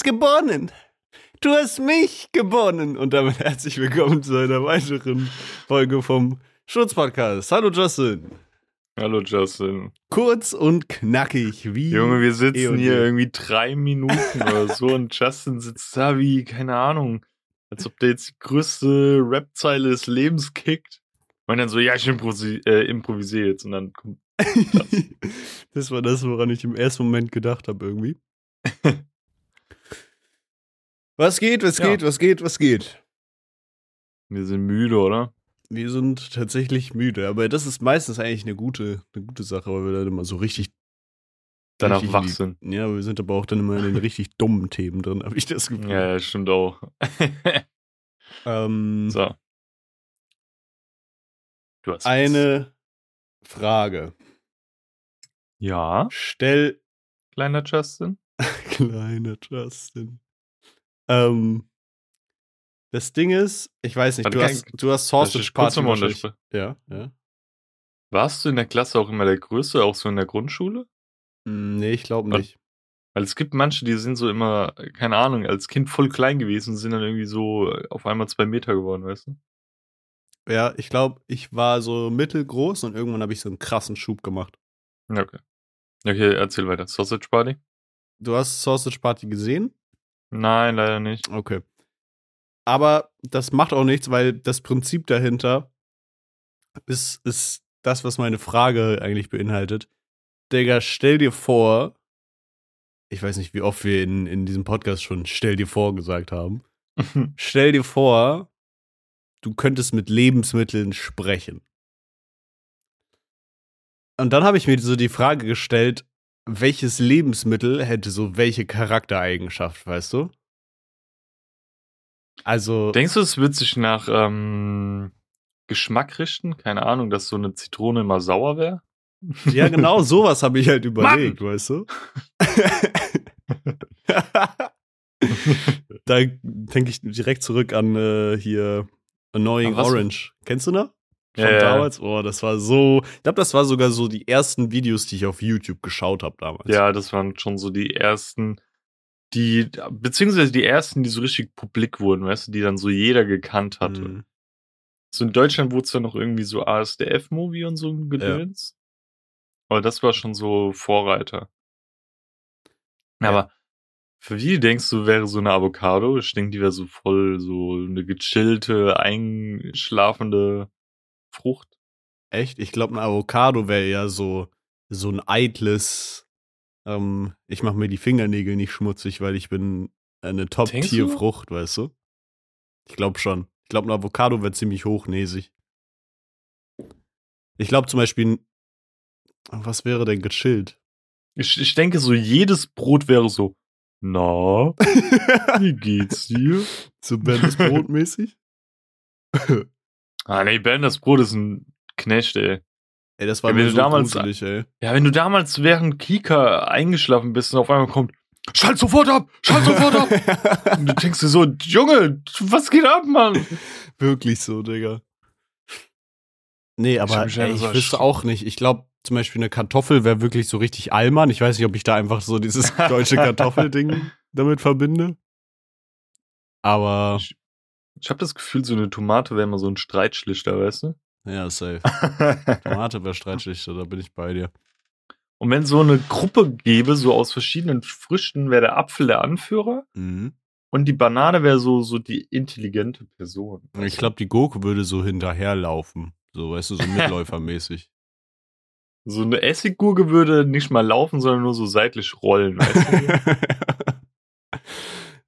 hast gewonnen. Du hast mich gewonnen. Und damit herzlich willkommen zu einer weiteren Folge vom Schutzpodcast. Hallo Justin. Hallo Justin. Kurz und knackig wie. Junge, wir eh sitzen und hier irgendwie drei Minuten oder so und Justin sitzt da wie, keine Ahnung, als ob der jetzt die größte Rap-Zeile des Lebens kickt. Und dann so, ja, ich äh, improvisiere jetzt und dann kommt. das war das, woran ich im ersten Moment gedacht habe, irgendwie. was geht, was Ja. geht, was geht, was geht? Wir sind müde, oder? Wir sind tatsächlich müde, aber das ist meistens eigentlich eine gute, eine gute Sache, weil wir dann immer so richtig. Danach richtig wach sind. Ja, wir sind aber auch dann immer in den richtig dummen Themen drin, habe ich das Gefühl. Ja, stimmt auch. Ähm, so. Du hast was. eine Frage. Ja, Stell, kleiner Justin. kleiner Justin. Ähm, das Ding ist, ich weiß nicht, du hast, du hast Sausage Party? Ja, ja. Warst du in der Klasse auch immer der Größte, auch so in der Grundschule? Hm, Nee, ich glaube nicht. Weil es gibt manche, die sind so immer, keine Ahnung, als Kind voll klein gewesen und sind dann irgendwie so auf einmal zwei Meter geworden, weißt du? Ja, ich glaube, ich war so mittelgroß und irgendwann habe ich so einen krassen Schub gemacht. Okay. Okay, erzähl weiter. Sausage Party? Du hast Sausage Party gesehen? Nein, leider nicht. Okay. Aber das macht auch nichts, weil das Prinzip dahinter ist, ist das, was meine Frage eigentlich beinhaltet. Digga, stell dir vor, ich weiß nicht, wie oft wir in, in diesem Podcast schon stell dir vor gesagt haben. Stell dir vor, du könntest mit Lebensmitteln sprechen. Und dann habe ich mir so die Frage gestellt, welches Lebensmittel hätte so welche Charaktereigenschaft, weißt du? Also, Denkst du, es wird sich nach ähm, Geschmack richten? Keine Ahnung, dass so eine Zitrone immer sauer wäre? ja, genau sowas habe ich halt überlegt, weißt du? da denke ich direkt zurück an äh, hier Annoying? Orange. Kennst du noch? Von Ja, ja. damals? Oh, das war so. Ich glaube, das war sogar so die ersten Videos, die ich auf YouTube geschaut habe damals. Ja, das waren schon so die ersten, die, beziehungsweise die ersten, die so richtig publik wurden, weißt du, die dann so jeder gekannt hatte. Mhm. So in Deutschland wurde es dann noch irgendwie so ASDF-Movie und so ein Gedöns. Aber das war schon so Vorreiter. Ja. Aber für wie denkst du, wäre so eine Avocado? Ich denke, die wäre so voll so eine gechillte, einschlafende Frucht. Echt? Ich glaube, ein Avocado wäre ja so, so ein eitles. Ähm, ich mache mir die Fingernägel nicht schmutzig, weil ich bin eine? Top-Tier-Frucht, weißt du? Ich glaube schon. Ich glaube, ein Avocado wäre ziemlich hochnäsig. Ich glaube zum Beispiel, ein- was wäre denn gechillt? Ich, ich denke, so jedes Brot wäre so, na, wie geht's dir? so Brot mäßig? Ah, nee, Ben, das Brot ist ein Knecht, ey. Ey, das war Ja, mir wenn so du damals- gruselig, ey. Ja, wenn du damals während Kika eingeschlafen bist und auf einmal kommt, schalt sofort ab, schalt sofort ab. und du denkst dir so, Junge, was geht ab, Mann? Wirklich so, Digga. Nee, aber mich ey, ich so wüsste auch nicht. Ich glaube, zum Beispiel eine Kartoffel wäre wirklich so richtig Allmann. Ich weiß nicht, ob ich da einfach so dieses deutsche Kartoffelding damit verbinde. Aber Ich, ich habe das Gefühl, so eine Tomate wäre immer so ein Streitschlichter, weißt du? ja, safe. Tomate wäre Streitschlichter, da bin ich bei dir. und wenn so eine Gruppe gäbe, so aus verschiedenen Früchten, wäre der Apfel der Anführer Mhm. und die Banane wäre so, so die intelligente Person. Ich glaube, die Gurke würde so hinterherlaufen. So, weißt du, so mitläufermäßig. So eine Essiggurke würde nicht mal laufen, sondern nur so seitlich rollen, weißt du?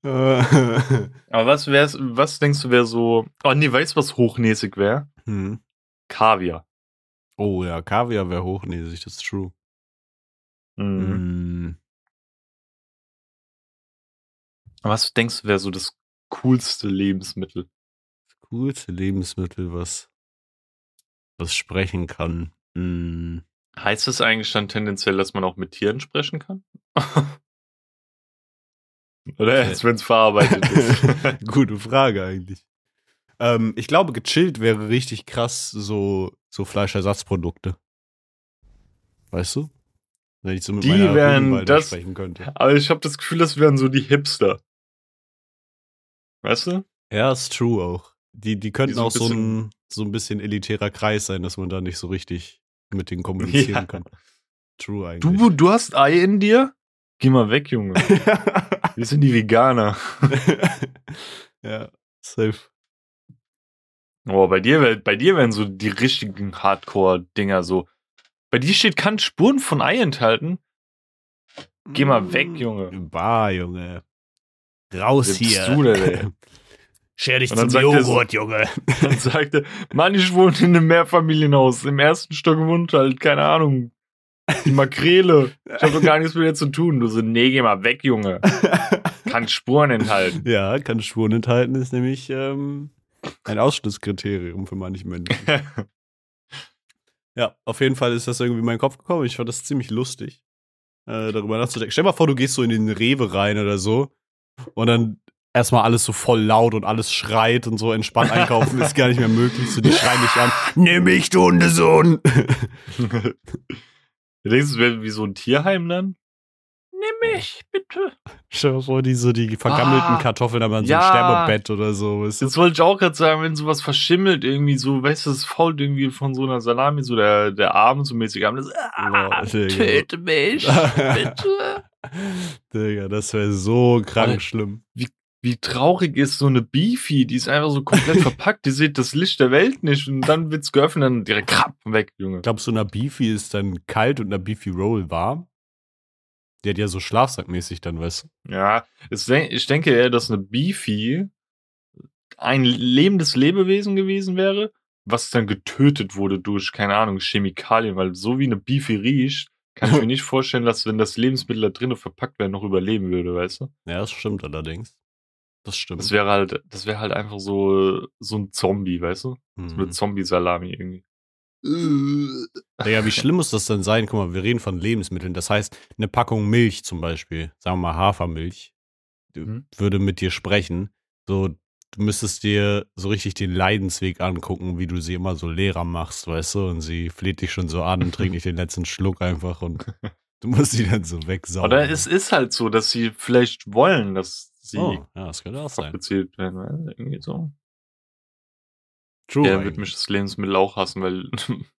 Äh, Aber was wär's, was denkst du wäre so, oh nee, weißt du, was hochnäsig wäre? hm. Kaviar. Oh ja, Kaviar wäre hochnäsig, das ist true. Mhm. Mm. Was denkst du wäre so das coolste Lebensmittel? Gute Lebensmittel, was, was sprechen kann. Mm. Heißt es eigentlich dann tendenziell, dass man auch mit Tieren sprechen kann? Oder erst, wenn es verarbeitet ist? Gute Frage eigentlich. Ähm, ich glaube, gechillt wäre richtig krass so, so Fleischersatzprodukte. Weißt du? Wenn ich so mit Die meiner wären das- sprechen könnte. Aber ich habe das Gefühl, das wären so die Hipster. Weißt du? Ja, ist true auch. Die, die könnten Die so auch so ein, so ein bisschen elitärer Kreis sein, dass man da nicht so richtig mit denen kommunizieren Ja. kann. True eigentlich. Du, du hast Ei in dir? Geh mal weg, Junge. Wir sind die Veganer. ja, safe. Oh, bei dir, bei dir wären so die richtigen Hardcore-Dinger so. Bei dir steht, kann Spuren von Ei enthalten. Geh mal weg, Junge. Bah, Junge. Raus hier. du denn, ey? Scher dich zum er so- Joghurt, Junge. Dann sagte, Mann, ich wohne in einem Mehrfamilienhaus. Im ersten Stock wohnt halt, keine Ahnung, die Makrele. Ich habe doch gar nichts mit dir zu tun. Du so, nee, geh mal weg, Junge. Kann Spuren enthalten. ja, kann Spuren enthalten, ist nämlich ähm, ein Ausschlusskriterium für manche Menschen. Ja, auf jeden Fall ist das irgendwie in meinen Kopf gekommen. Ich fand das ziemlich lustig, äh, darüber nachzudenken. Stell dir mal vor, du gehst so in den Rewe rein oder so und dann erstmal alles so voll laut und alles schreit und so entspannt einkaufen ist gar nicht mehr möglich. So, die schreien dich an. Nimm mich, du Hundesohn! Du denkst, es wäre wie so ein Tierheim dann? Nimm mich, bitte. Stell dir mal vor, die so die vergammelten Ah, Kartoffeln haben an so ja. einem Sterbebett oder so. Weißt du? Das wollte ich auch gerade sagen, wenn sowas verschimmelt, irgendwie so, weißt du, es fault irgendwie von so einer Salami, so der, der Arm so mäßig am. Das, ah, töte mich, bitte. Digga, das wäre so krank Alter. schlimm. Wie traurig ist so eine Beefy, die ist einfach so komplett verpackt, die sieht das Licht der Welt nicht und dann wird's geöffnet und dann direkt krapp weg, Junge. Glaubst du, einer Beefy ist dann kalt und einer Beefy Roll warm? Die hat ja so schlafsackmäßig dann, weißt du? Ja, ich denke eher, dass eine Beefy ein lebendes Lebewesen gewesen wäre, was dann getötet wurde durch, keine Ahnung, Chemikalien, weil so wie eine Beefy riecht, kann ich mir nicht vorstellen, dass wenn das Lebensmittel da drinnen verpackt wäre, noch überleben würde, weißt du? Ja, das stimmt allerdings. Das stimmt. Das wäre halt, das wäre halt einfach so, so ein Zombie, weißt du? So eine mhm. Zombie-Salami irgendwie. Digga, wie schlimm muss das denn sein? Guck mal, wir reden von Lebensmitteln. Das heißt, eine Packung Milch zum Beispiel, sagen wir mal Hafermilch, Mhm. würde mit dir sprechen. So, du müsstest dir so richtig den Leidensweg angucken, wie du sie immer so leerer machst, weißt du? Und sie fläht dich schon so an und trinkt nicht den letzten Schluck einfach und du musst sie dann so wegsaugen. Oder es ist halt so, dass sie vielleicht wollen, dass sie oh, ja, das könnte auch sein. fabriziert werden. weil Irgendwie so. True. Der wird mich das Lebensmittel auch hassen, weil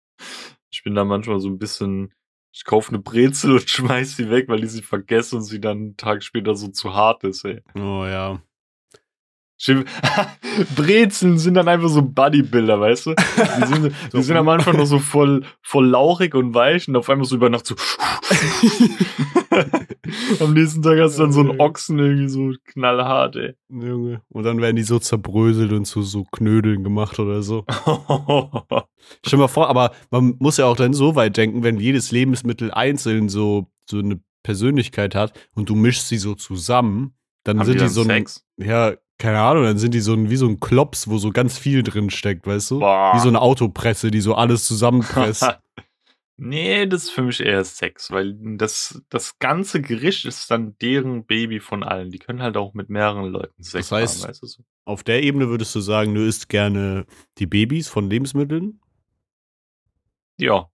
ich bin da manchmal so ein bisschen. Ich kaufe eine Brezel und schmeiß sie weg, weil ich sie vergesse und sie dann einen Tag später so zu hart ist, ey. oh ja. Brezeln sind dann einfach so Bodybuilder, weißt du? Die sind, die sind am Anfang noch so voll, voll lauchig und weich und auf einmal so über Nacht so. am nächsten Tag hast du dann so einen Ochsen irgendwie so knallhart, ey. Junge. Und dann werden die so zerbröselt und zu so Knödeln gemacht oder so. Stell dir mal vor, aber man muss ja auch dann so weit denken, wenn jedes Lebensmittel einzeln so, so eine Persönlichkeit hat und du mischst sie so zusammen, dann Haben sind die, dann so ein, Sex? ja, keine Ahnung, dann sind die so ein, wie so ein Klops, wo so ganz viel drin steckt, weißt du? Boah. Wie so eine Autopresse, die so alles zusammenpresst. nee, das ist für mich eher Sex, weil das, das ganze Gericht ist dann deren Baby von allen. Die können halt auch mit mehreren Leuten Sex Das heißt- haben, weißt du so. Auf der Ebene würdest du sagen, du isst gerne die Babys von Lebensmitteln? Ja,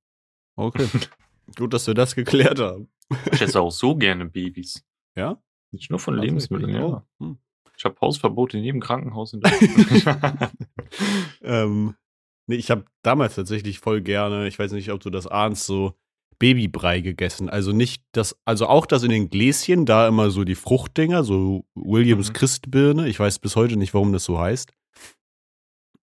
Okay. Gut, dass wir das geklärt haben. ich esse auch so gerne Babys. Ja? Nicht nur von? Lebensmitteln, ja. Hm. Ich habe Hausverbot in jedem Krankenhaus in Deutschland. ähm, nee, ich habe damals tatsächlich voll gerne, ich weiß nicht, ob du das ahnst, so Babybrei gegessen. Also nicht das, also auch das in den Gläschen, da immer so die Fruchtdinger, so Williams Mhm. Christbirne. Ich weiß bis heute nicht, warum das so heißt.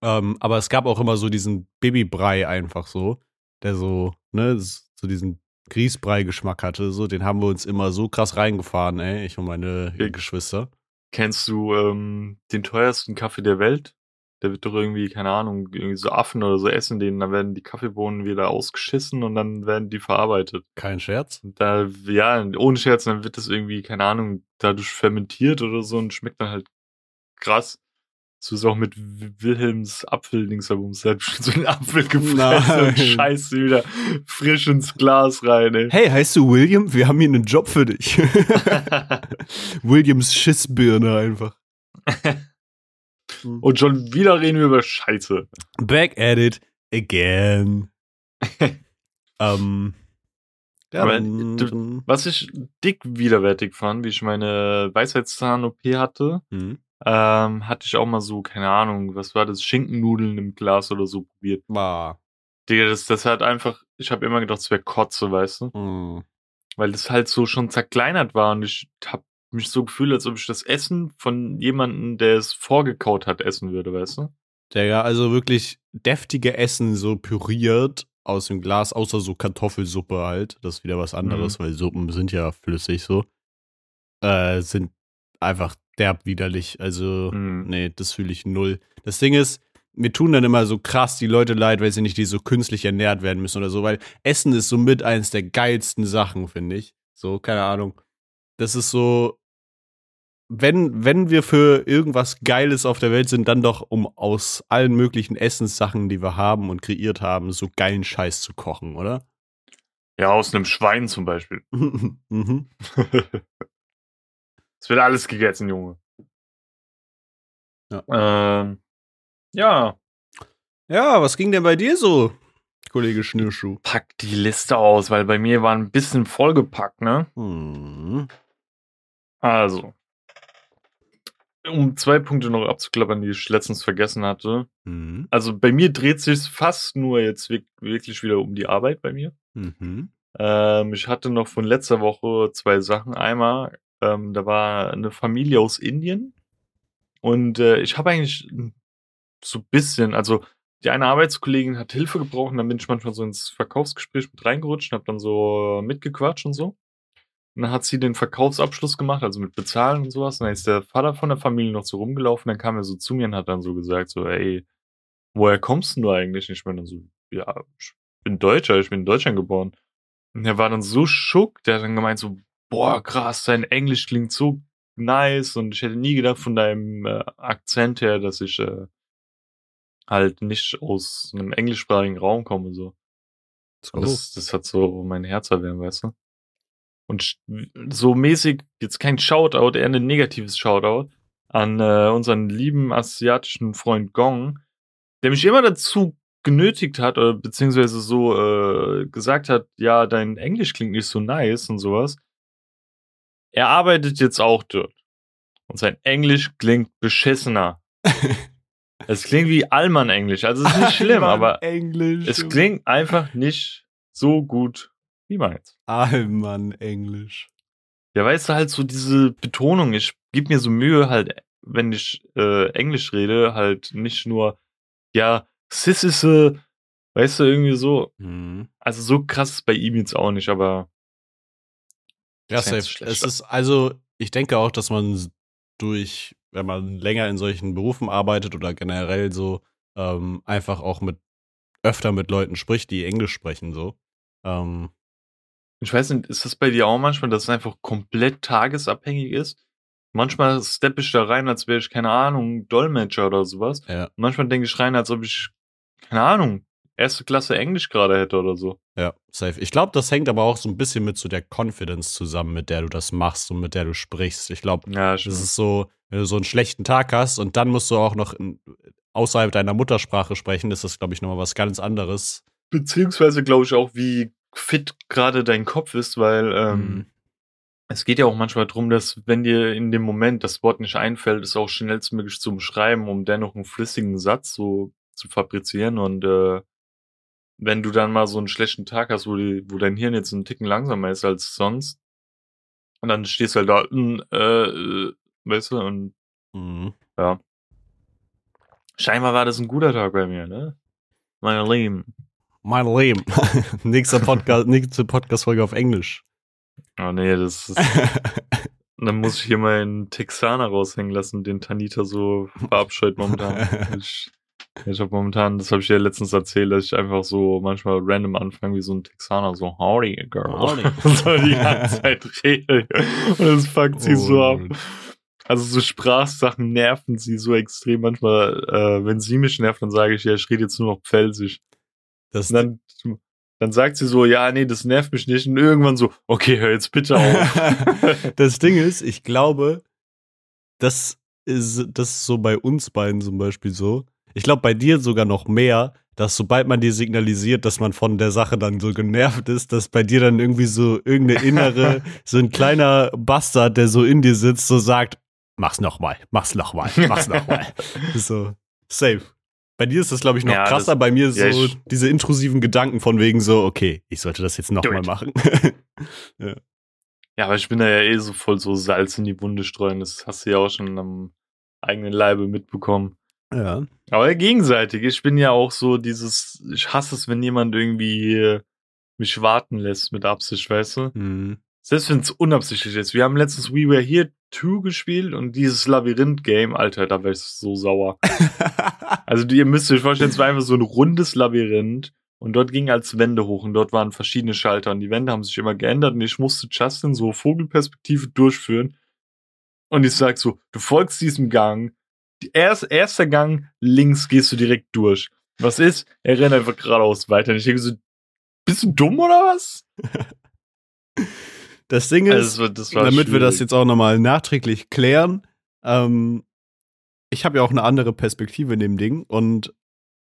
Ähm, aber es gab auch immer so diesen Babybrei einfach so, der so, ne, so diesen Grießbrei-Geschmack hatte. So, den haben wir uns immer so krass reingefahren, ey, ich und meine Ja. Geschwister. Kennst du ähm, den teuersten Kaffee der Welt? Der wird doch irgendwie, keine Ahnung, irgendwie so Affen oder so essen den, dann werden die Kaffeebohnen wieder ausgeschissen und dann werden die verarbeitet. Kein Scherz. Da, ja, ohne Scherz, dann wird das irgendwie, keine Ahnung, dadurch fermentiert oder so und schmeckt dann halt krass. So ist auch mit Wilhelms Apfeldingsabums. Der hat bestimmt so einen Apfel gefressen und scheißt sie wieder frisch ins Glas rein, ey. Hey, heißt du William? Wir haben hier einen Job für dich. Williams Schissbirne einfach. und schon wieder reden wir über Scheiße. Back at it again. ähm, Ja, Aber dann, Was ich dick widerwärtig fand, wie ich meine Weisheitszahn-OP hatte, hm. Ähm, hatte ich auch mal so, keine Ahnung, was war das, Schinkennudeln im Glas oder so probiert. war. Digga, das, das hat einfach, ich habe immer gedacht, es wäre Kotze, weißt du? Hm. Weil das halt so schon zerkleinert war und ich habe mich so gefühlt, als ob ich das Essen von jemandem, der es vorgekaut hat, essen würde, weißt du? Digga, also wirklich deftige Essen so püriert aus dem Glas, außer so Kartoffelsuppe halt. Das ist wieder was anderes, weil Suppen sind ja flüssig so. Äh, sind einfach derb widerlich. Also, Mhm. nee, das fühle ich null. Das Ding ist, mir tun dann immer so krass die Leute leid, weil sie nicht die so künstlich ernährt werden müssen oder so, weil Essen ist so mit eins der geilsten Sachen, finde ich. So, keine Ahnung. Das ist so, wenn, wenn wir für irgendwas Geiles auf der Welt sind, dann doch, um aus allen möglichen Essenssachen, die wir haben und kreiert haben, so geilen Scheiß zu kochen, oder? Ja, aus einem Schwein zum Beispiel. mhm. Es wird alles gegessen, Junge. Ja. Ähm, ja, Ja, was ging denn bei dir so, Kollege Schnürschuh? pack die Liste aus, weil bei mir war ein bisschen vollgepackt, ne? Hm. Also, um zwei Punkte noch abzuklappern, die ich letztens vergessen hatte. Mhm. Also bei mir dreht sich fast nur jetzt wirk- wirklich wieder um die Arbeit bei mir. Mhm. Ähm, ich hatte noch von letzter Woche zwei Sachen. Einmal, ähm, da war eine Familie aus Indien und äh, ich habe eigentlich so ein bisschen, also die eine Arbeitskollegin hat Hilfe gebraucht und dann bin ich manchmal so ins Verkaufsgespräch mit reingerutscht und habe dann so mitgequatscht und so. Und dann hat sie den Verkaufsabschluss gemacht, also mit Bezahlen und sowas. Und dann ist der Vater von der Familie noch so rumgelaufen. Dann kam er so zu mir und hat dann so gesagt, so, ey, woher kommst du eigentlich? Ich bin dann so, ja, ich bin Deutscher, ich bin in Deutschland geboren. Und er war dann so schock, der hat dann gemeint so, boah, krass, dein Englisch klingt so nice und ich hätte nie gedacht von deinem äh, Akzent her, dass ich äh, halt nicht aus einem englischsprachigen Raum komme, so. Und das, das hat so mein Herz erwärmt, weißt du? Und so mäßig, jetzt kein Shoutout, eher ein negatives Shoutout an äh, unseren lieben asiatischen Freund Gong, der mich immer dazu genötigt hat, oder beziehungsweise so äh, gesagt hat, ja, dein Englisch klingt nicht so nice und sowas. Er arbeitet jetzt auch dort. Und sein Englisch klingt beschissener. es klingt wie Allmann-Englisch. Also es ist nicht schlimm, aber Englisch. es klingt einfach nicht so gut wie meins. Allmann Englisch. Ja, weißt du, halt so diese Betonung, ich gebe mir so Mühe halt, wenn ich äh, Englisch rede, halt nicht nur, ja, sis ist, weißt du, irgendwie so, Mhm. also so krass ist bei ihm jetzt auch nicht, aber Ja, safe. schlecht. Es ist also, ich denke auch, dass man durch, wenn man länger in solchen Berufen arbeitet oder generell so, ähm, einfach auch mit öfter mit Leuten spricht, die Englisch sprechen, so. Ähm, ich weiß nicht, ist das bei dir auch manchmal, dass es einfach komplett tagesabhängig ist? Manchmal steppe ich da rein, als wäre ich, keine Ahnung, Dolmetscher oder sowas. ja, Manchmal denke ich rein, als ob ich, keine Ahnung, erste Klasse Englisch gerade hätte oder so. ja, safe. Ich glaube, das hängt aber auch so ein bisschen mit so der Confidence zusammen, mit der du das machst und mit der du sprichst. Ich glaube, Ja, das stimmt. ist so, wenn du so einen schlechten Tag hast und dann musst du auch noch in, außerhalb deiner Muttersprache sprechen, ist das, glaube ich, nochmal was ganz anderes. Beziehungsweise glaube ich auch, wie fit gerade dein Kopf ist, weil ähm, Mhm. es geht ja auch manchmal darum, dass wenn dir in dem Moment das Wort nicht einfällt, es auch schnellstmöglich zu beschreiben, um dennoch einen flüssigen Satz so zu fabrizieren. Und äh, wenn du dann mal so einen schlechten Tag hast, wo, die, wo dein Hirn jetzt einen Ticken langsamer ist als sonst, und dann stehst du halt da, äh, äh, weißt du, und Mhm. ja. Scheinbar war das ein guter Tag bei mir, ne? Meine Lieben. Mein Leben. Nächster Podcast, nächste Podcast-Folge auf Englisch. Oh nee, das ist. Dann muss ich hier mal einen Texaner raushängen lassen, den Tanita so verabscheut momentan. Ich, ich habe momentan, das habe ich dir letztens erzählt, dass ich einfach so manchmal random anfange wie so ein Texaner, so Howdy, Girl. Howdy. so die ganze Zeit rede. Und das fuckt sie so ab. Also so Sprachsachen nerven sie so extrem manchmal. Äh, wenn sie mich nervt, dann sage ich, ja, ich rede jetzt nur noch pfälzisch. Das, Und dann, dann sagt sie so, ja, nee, das nervt mich nicht. Und irgendwann so, okay, hör jetzt bitte auf. das Ding ist, ich glaube, das ist, das ist so bei uns beiden zum Beispiel so. Ich glaube, bei dir sogar noch mehr, dass sobald man dir signalisiert, dass man von der Sache dann so genervt ist, dass bei dir dann irgendwie so irgendeine innere, so ein kleiner Bastard, der so in dir sitzt, so sagt, mach's nochmal, mach's nochmal, mach's nochmal. so, safe. Bei dir ist das, glaube ich, noch Ja, krasser. das- bei mir so ja, ich- diese intrusiven Gedanken von wegen so, okay, ich sollte das jetzt nochmal machen. Ja, aber ich bin da ja eh so voll so Salz in die Wunde streuen. Das hast du ja auch schon am eigenen Leibe mitbekommen. Ja. Aber gegenseitig. Ich bin ja auch so dieses, ich hasse es, wenn jemand irgendwie mich warten lässt mit Absicht, weißt du? Hm. Selbst wenn es unabsichtlich ist. Wir haben letztens We Were Here 2 gespielt und dieses Labyrinth-Game, Alter, da wäre ich so sauer. Also ihr müsst euch vorstellen, es war einfach so ein rundes Labyrinth und dort ging als Wände hoch und dort waren verschiedene Schalter und die Wände haben sich immer geändert und ich musste Justin so Vogelperspektive durchführen und ich sag so, du folgst diesem Gang, erst, erster Gang, links gehst du direkt durch. Was ist? Er rennt einfach geradeaus weiter und ich denke so, bist du dumm oder was? Das Ding ist, Also das war, das war damit wir das schwierig. jetzt auch nochmal nachträglich klären, ähm, ich habe ja auch eine andere Perspektive in dem Ding und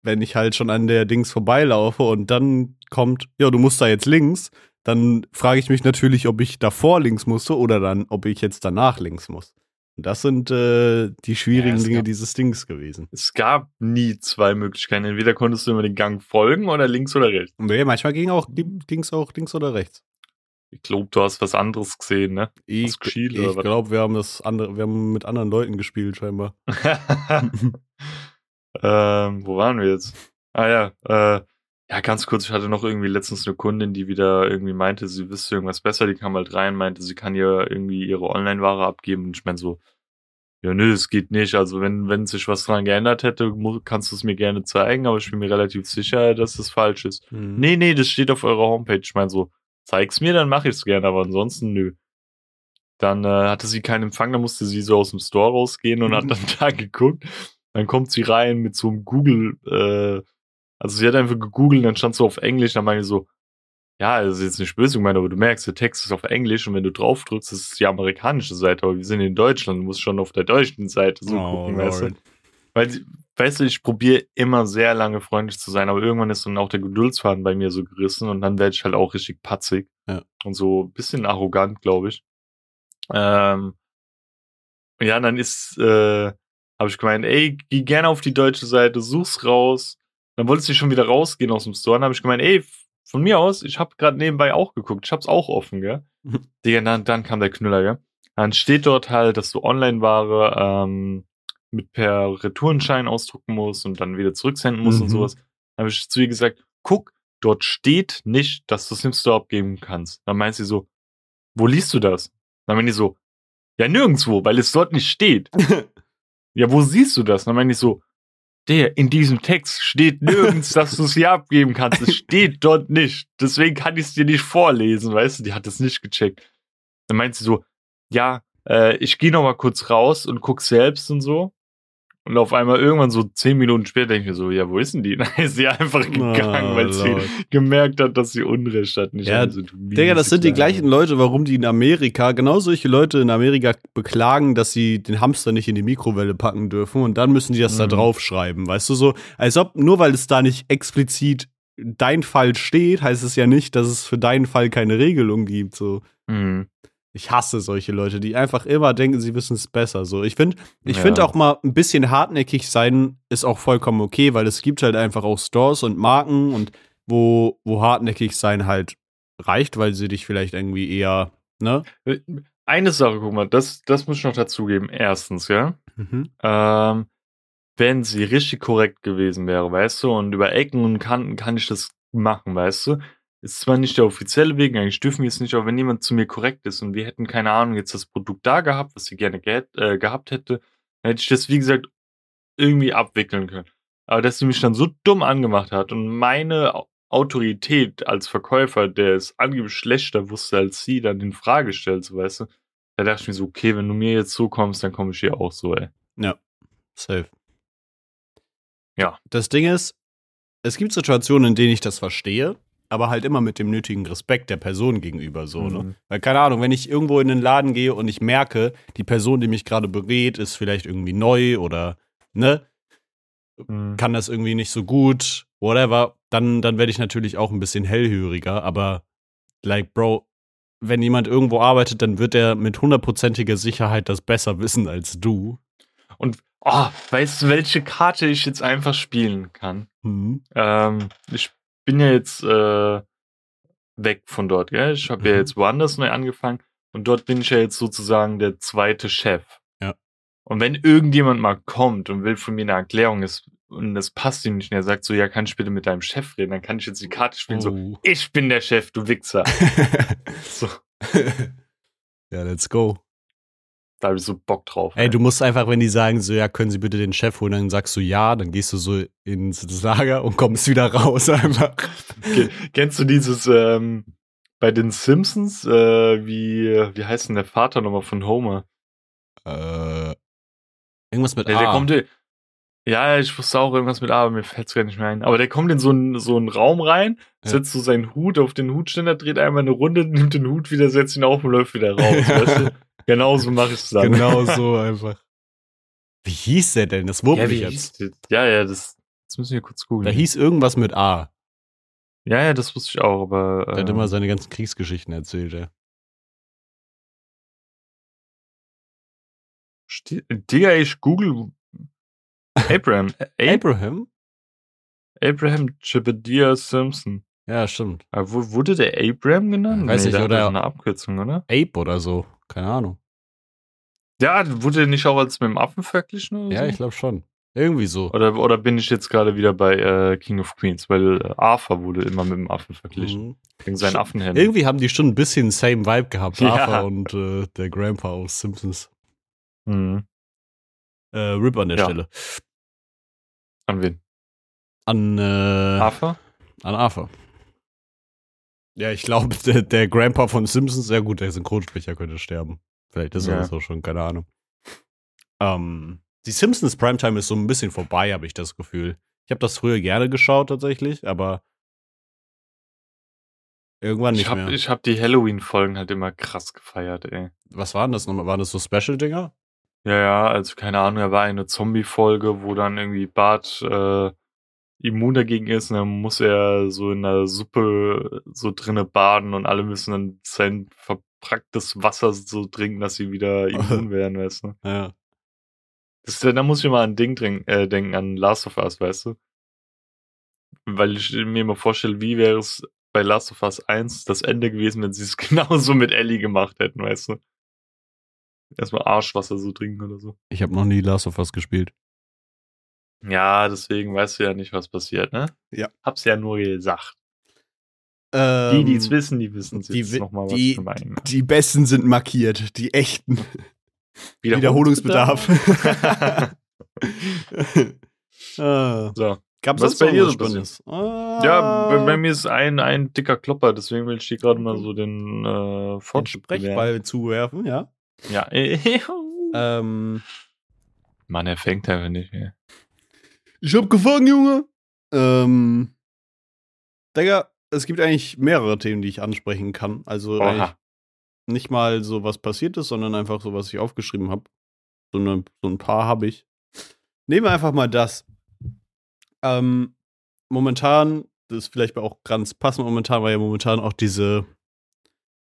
wenn ich halt schon an der Dings vorbeilaufe und dann kommt, ja, du musst da jetzt links, dann frage ich mich natürlich, ob ich davor links musste oder dann, ob ich jetzt danach links muss. Das sind äh, die schwierigen Ja, Dinge dieses Dings gewesen. Es gab nie zwei Möglichkeiten. Entweder konntest du immer den Gang folgen oder links oder rechts. Ja, manchmal ging auch, ging's auch links oder rechts. Ich glaube, du hast was anderes gesehen, ne? Ich, ich glaube, wir haben das andere, wir haben mit anderen Leuten gespielt scheinbar. ähm, wo waren wir jetzt? Ah ja, äh, ja, ganz kurz, ich hatte noch irgendwie letztens eine Kundin, die wieder irgendwie meinte, sie wüsste irgendwas besser, die kam halt rein, meinte, sie kann ihr irgendwie ihre Online-Ware abgeben und ich meine so, ja nö, es geht nicht, also wenn, wenn sich was dran geändert hätte, kannst du es mir gerne zeigen, aber ich bin mir relativ sicher, dass das falsch ist. Mhm. Nee, nee, das steht auf eurer Homepage. Ich meine so, zeig's mir, dann mache ich's gerne, aber ansonsten nö. Dann äh, hatte sie keinen Empfang, dann musste sie so aus dem Store rausgehen und hat dann da geguckt. Dann kommt sie rein mit so einem Google, äh, also sie hat einfach gegoogelt, dann stand so auf Englisch, dann meine ich so, ja, das ist jetzt nicht böse gemeint, aber du merkst, der Text ist auf Englisch und wenn du drauf drückst, das ist die amerikanische Seite, aber wir sind in Deutschland, du musst schon auf der deutschen Seite so Oh, gucken, weißt du? Weil, weißt du, ich probiere immer sehr lange freundlich zu sein, aber irgendwann ist dann auch der Geduldsfaden bei mir so gerissen und dann werde ich halt auch richtig patzig. Ja. Und so ein bisschen arrogant, glaube ich. Ähm, ja, dann ist, äh, habe ich gemeint, ey, geh gerne auf die deutsche Seite, such's raus. Dann wollte sie schon wieder rausgehen aus dem Store. Dann habe ich gemeint, ey, von mir aus, ich habe gerade nebenbei auch geguckt, ich hab's auch offen, gell? Digga, dann, dann kam der Knüller, gell? Dann steht dort halt, dass du Online-Ware ähm, mit per Retourenschein ausdrucken musst und dann wieder zurücksenden musst und Mhm. sowas. Dann habe ich zu ihr gesagt, guck, dort steht nicht, dass du es im Store abgeben kannst. Dann meint sie so, wo liest du das? Dann meinte ich so, ja nirgendwo, weil es dort nicht steht. ja, wo siehst du das? Dann meinte ich so, der, in diesem Text steht nirgends, dass du es hier abgeben kannst. Es steht dort nicht. Deswegen kann ich es dir nicht vorlesen, weißt du? Die hat es nicht gecheckt. Dann meint sie so, ja, äh, ich gehe noch mal kurz raus und guck selbst und so. Und auf einmal irgendwann so zehn Minuten später denke ich mir so, ja, wo ist denn die? Dann ist sie einfach gegangen, Oh, weil sie gemerkt hat, dass sie Unrecht hat. Und ich Ja, so, Digga, das sind die gleichen Leute, warum die in Amerika, genau solche Leute in Amerika beklagen, dass sie den Hamster nicht in die Mikrowelle packen dürfen und dann müssen die das da Mhm. draufschreiben. Weißt du so, als ob nur weil es da nicht explizit dein Fall steht, heißt es ja nicht, dass es für deinen Fall keine Regelung gibt. So. Mhm. Ich hasse solche Leute, die einfach immer denken, sie wissen es besser. So, ich finde, ich Ja. finde auch mal ein bisschen hartnäckig sein ist auch vollkommen okay, weil es gibt halt einfach auch Stores und Marken und wo, wo hartnäckig sein halt reicht, weil sie dich vielleicht irgendwie eher, ne? Eine Sache, guck mal, das, das muss ich noch dazugeben. Erstens, ja. Mhm. Ähm, wenn sie richtig korrekt gewesen wäre, weißt du, und über Ecken und Kanten kann ich das machen, weißt du. Ist zwar nicht der offizielle Weg, eigentlich dürfen wir es nicht, aber wenn jemand zu mir korrekt ist und wir hätten, keine Ahnung, jetzt das Produkt da gehabt, was sie gerne ge äh, gehabt hätte, dann hätte ich das, wie gesagt, irgendwie abwickeln können. Aber dass sie mich dann so dumm angemacht hat und meine Au- Autorität als Verkäufer, der es angeblich schlechter wusste als sie, dann in Frage stellt, so weißt du, da dachte ich mir so, okay, wenn du mir jetzt so kommst, dann komme ich hier auch so, ey. Safe. Ja. Das Ding ist, es gibt Situationen, in denen ich das verstehe, aber halt immer mit dem nötigen Respekt der Person gegenüber so, ne? Mhm. Weil, keine Ahnung, wenn ich irgendwo in den Laden gehe und ich merke, die Person, die mich gerade berät, ist vielleicht irgendwie neu oder, ne? Mhm. kann das irgendwie nicht so gut, whatever, dann, dann werde ich natürlich auch ein bisschen hellhöriger, aber like, Bro, wenn jemand irgendwo arbeitet, dann wird er mit hundertprozentiger Sicherheit das besser wissen als du. Und oh, weißt du, welche Karte ich jetzt einfach spielen kann? Mhm. Ähm, ich bin ja jetzt äh, weg von dort, gell? Ich habe ja Mhm. jetzt woanders neu angefangen und dort bin ich ja jetzt sozusagen der zweite Chef. Ja. Und wenn irgendjemand mal kommt und will von mir eine Erklärung ist und das passt ihm nicht, und er sagt so, ja, kann ich bitte mit deinem Chef reden, dann kann ich jetzt die Karte spielen, so, Oh. ich bin der Chef, du Wichser. so, ja, let's go. Da habe ich so Bock drauf. Ey, du musst einfach, wenn die sagen, so, ja, können Sie bitte den Chef holen, dann sagst du ja, dann gehst du so ins Lager und kommst wieder raus einfach. Ke- Kennst du dieses ähm, bei den Simpsons, äh, wie, wie heißt denn der Vater nochmal von Homer? Äh, irgendwas mit Der, A. der kommt ja, ich wusste auch irgendwas mit A, aber mir fällt's gar nicht mehr ein. Aber der kommt in so einen, so einen Raum rein, Ja. setzt so seinen Hut auf den Hutständer, dreht einmal eine Runde, nimmt den Hut wieder, setzt ihn auf und läuft wieder raus. weißt du? Genau so mache ich es dann. genau so einfach. Wie hieß der denn? Das wurmt Ja, wie jetzt. ja, ja, das, das müssen wir kurz Da googeln. hieß irgendwas mit A. ja, ja, das wusste ich auch, aber. Der hat ähm, immer seine ganzen Kriegsgeschichten erzählt. Ste- Digga, ich google Abraham. Ab Abraham? Abraham Jebediah Simpson. Ja, stimmt. Aber wurde der Abraham genannt? Weiß nicht, der hat oder- eine Abkürzung, oder? Ape oder so. Keine Ahnung. Ja, wurde nicht auch als mit dem Affen verglichen? Oder Ja, so? ich glaube schon. Irgendwie so. Oder, oder bin ich jetzt gerade wieder bei äh, King of Queens? Weil äh, Arthur wurde immer mit dem Affen verglichen. Mhm. Wegen seinen Affenhänden. Irgendwie haben die schon ein bisschen same Vibe gehabt. Ja. Arthur und äh, der Grandpa aus Simpsons. Mhm. Äh, Rip an der Ja. Stelle. An wen? An, äh, Arthur? an Arthur. Ja, ich glaube, der, der Grandpa von Simpsons, ja gut, der Synchronsprecher könnte sterben. Vielleicht ist er Ja. das auch schon, keine Ahnung. Ähm, die Simpsons Primetime ist so ein bisschen vorbei, habe ich das Gefühl. Ich habe das früher gerne geschaut tatsächlich, aber irgendwann nicht Ich habe mehr. ich hab die Halloween-Folgen halt immer krass gefeiert, ey. Was waren das nochmal? Waren das so Special-Dinger? Ja, ja, also keine Ahnung, da war eine Zombie-Folge, wo dann irgendwie Bart äh, immun dagegen ist und dann muss er so in der Suppe so drinne baden und alle müssen dann sein verpacktes Wasser so trinken, dass sie wieder immun werden, weißt du. Ja. Das, da muss ich immer an Ding drink, äh, denken, an Last of Us, weißt du? Weil ich mir immer vorstelle, wie wäre es bei Last of Us 1 das Ende gewesen, wenn sie es genauso mit Ellie gemacht hätten, weißt du? Erstmal Arschwasser so trinken oder so. Ich habe noch nie Last of Us gespielt. Ja, deswegen weißt du ja nicht, was passiert, ne? Ja. Hab's ja nur gesagt. Die, Ähm, die es wissen, die wissen es die jetzt wi- nochmal, was die- wir meinen. Die besten sind markiert, die echten. Wiederholungsbedarf. ah. so. Gab's Was sonst bei dir so? Spannendes? Ah. Ja, bei, bei mir ist ein, ein dicker Klopper, deswegen will ich dir gerade mal so den äh, den Fortschritt bewerten. Sprechball zuwerfen, ja. Ja. Ähm, Mann, er fängt einfach nicht mehr. Ich hab gefangen, Junge. Ähm, Digga, es gibt eigentlich mehrere Themen, die ich ansprechen kann. Also eigentlich nicht mal so was passiert ist, sondern einfach so, was ich aufgeschrieben habe. So, ne, so ein paar habe ich. Nehmen wir einfach mal das. Ähm, momentan, das ist vielleicht auch ganz passend momentan, weil ja momentan auch diese.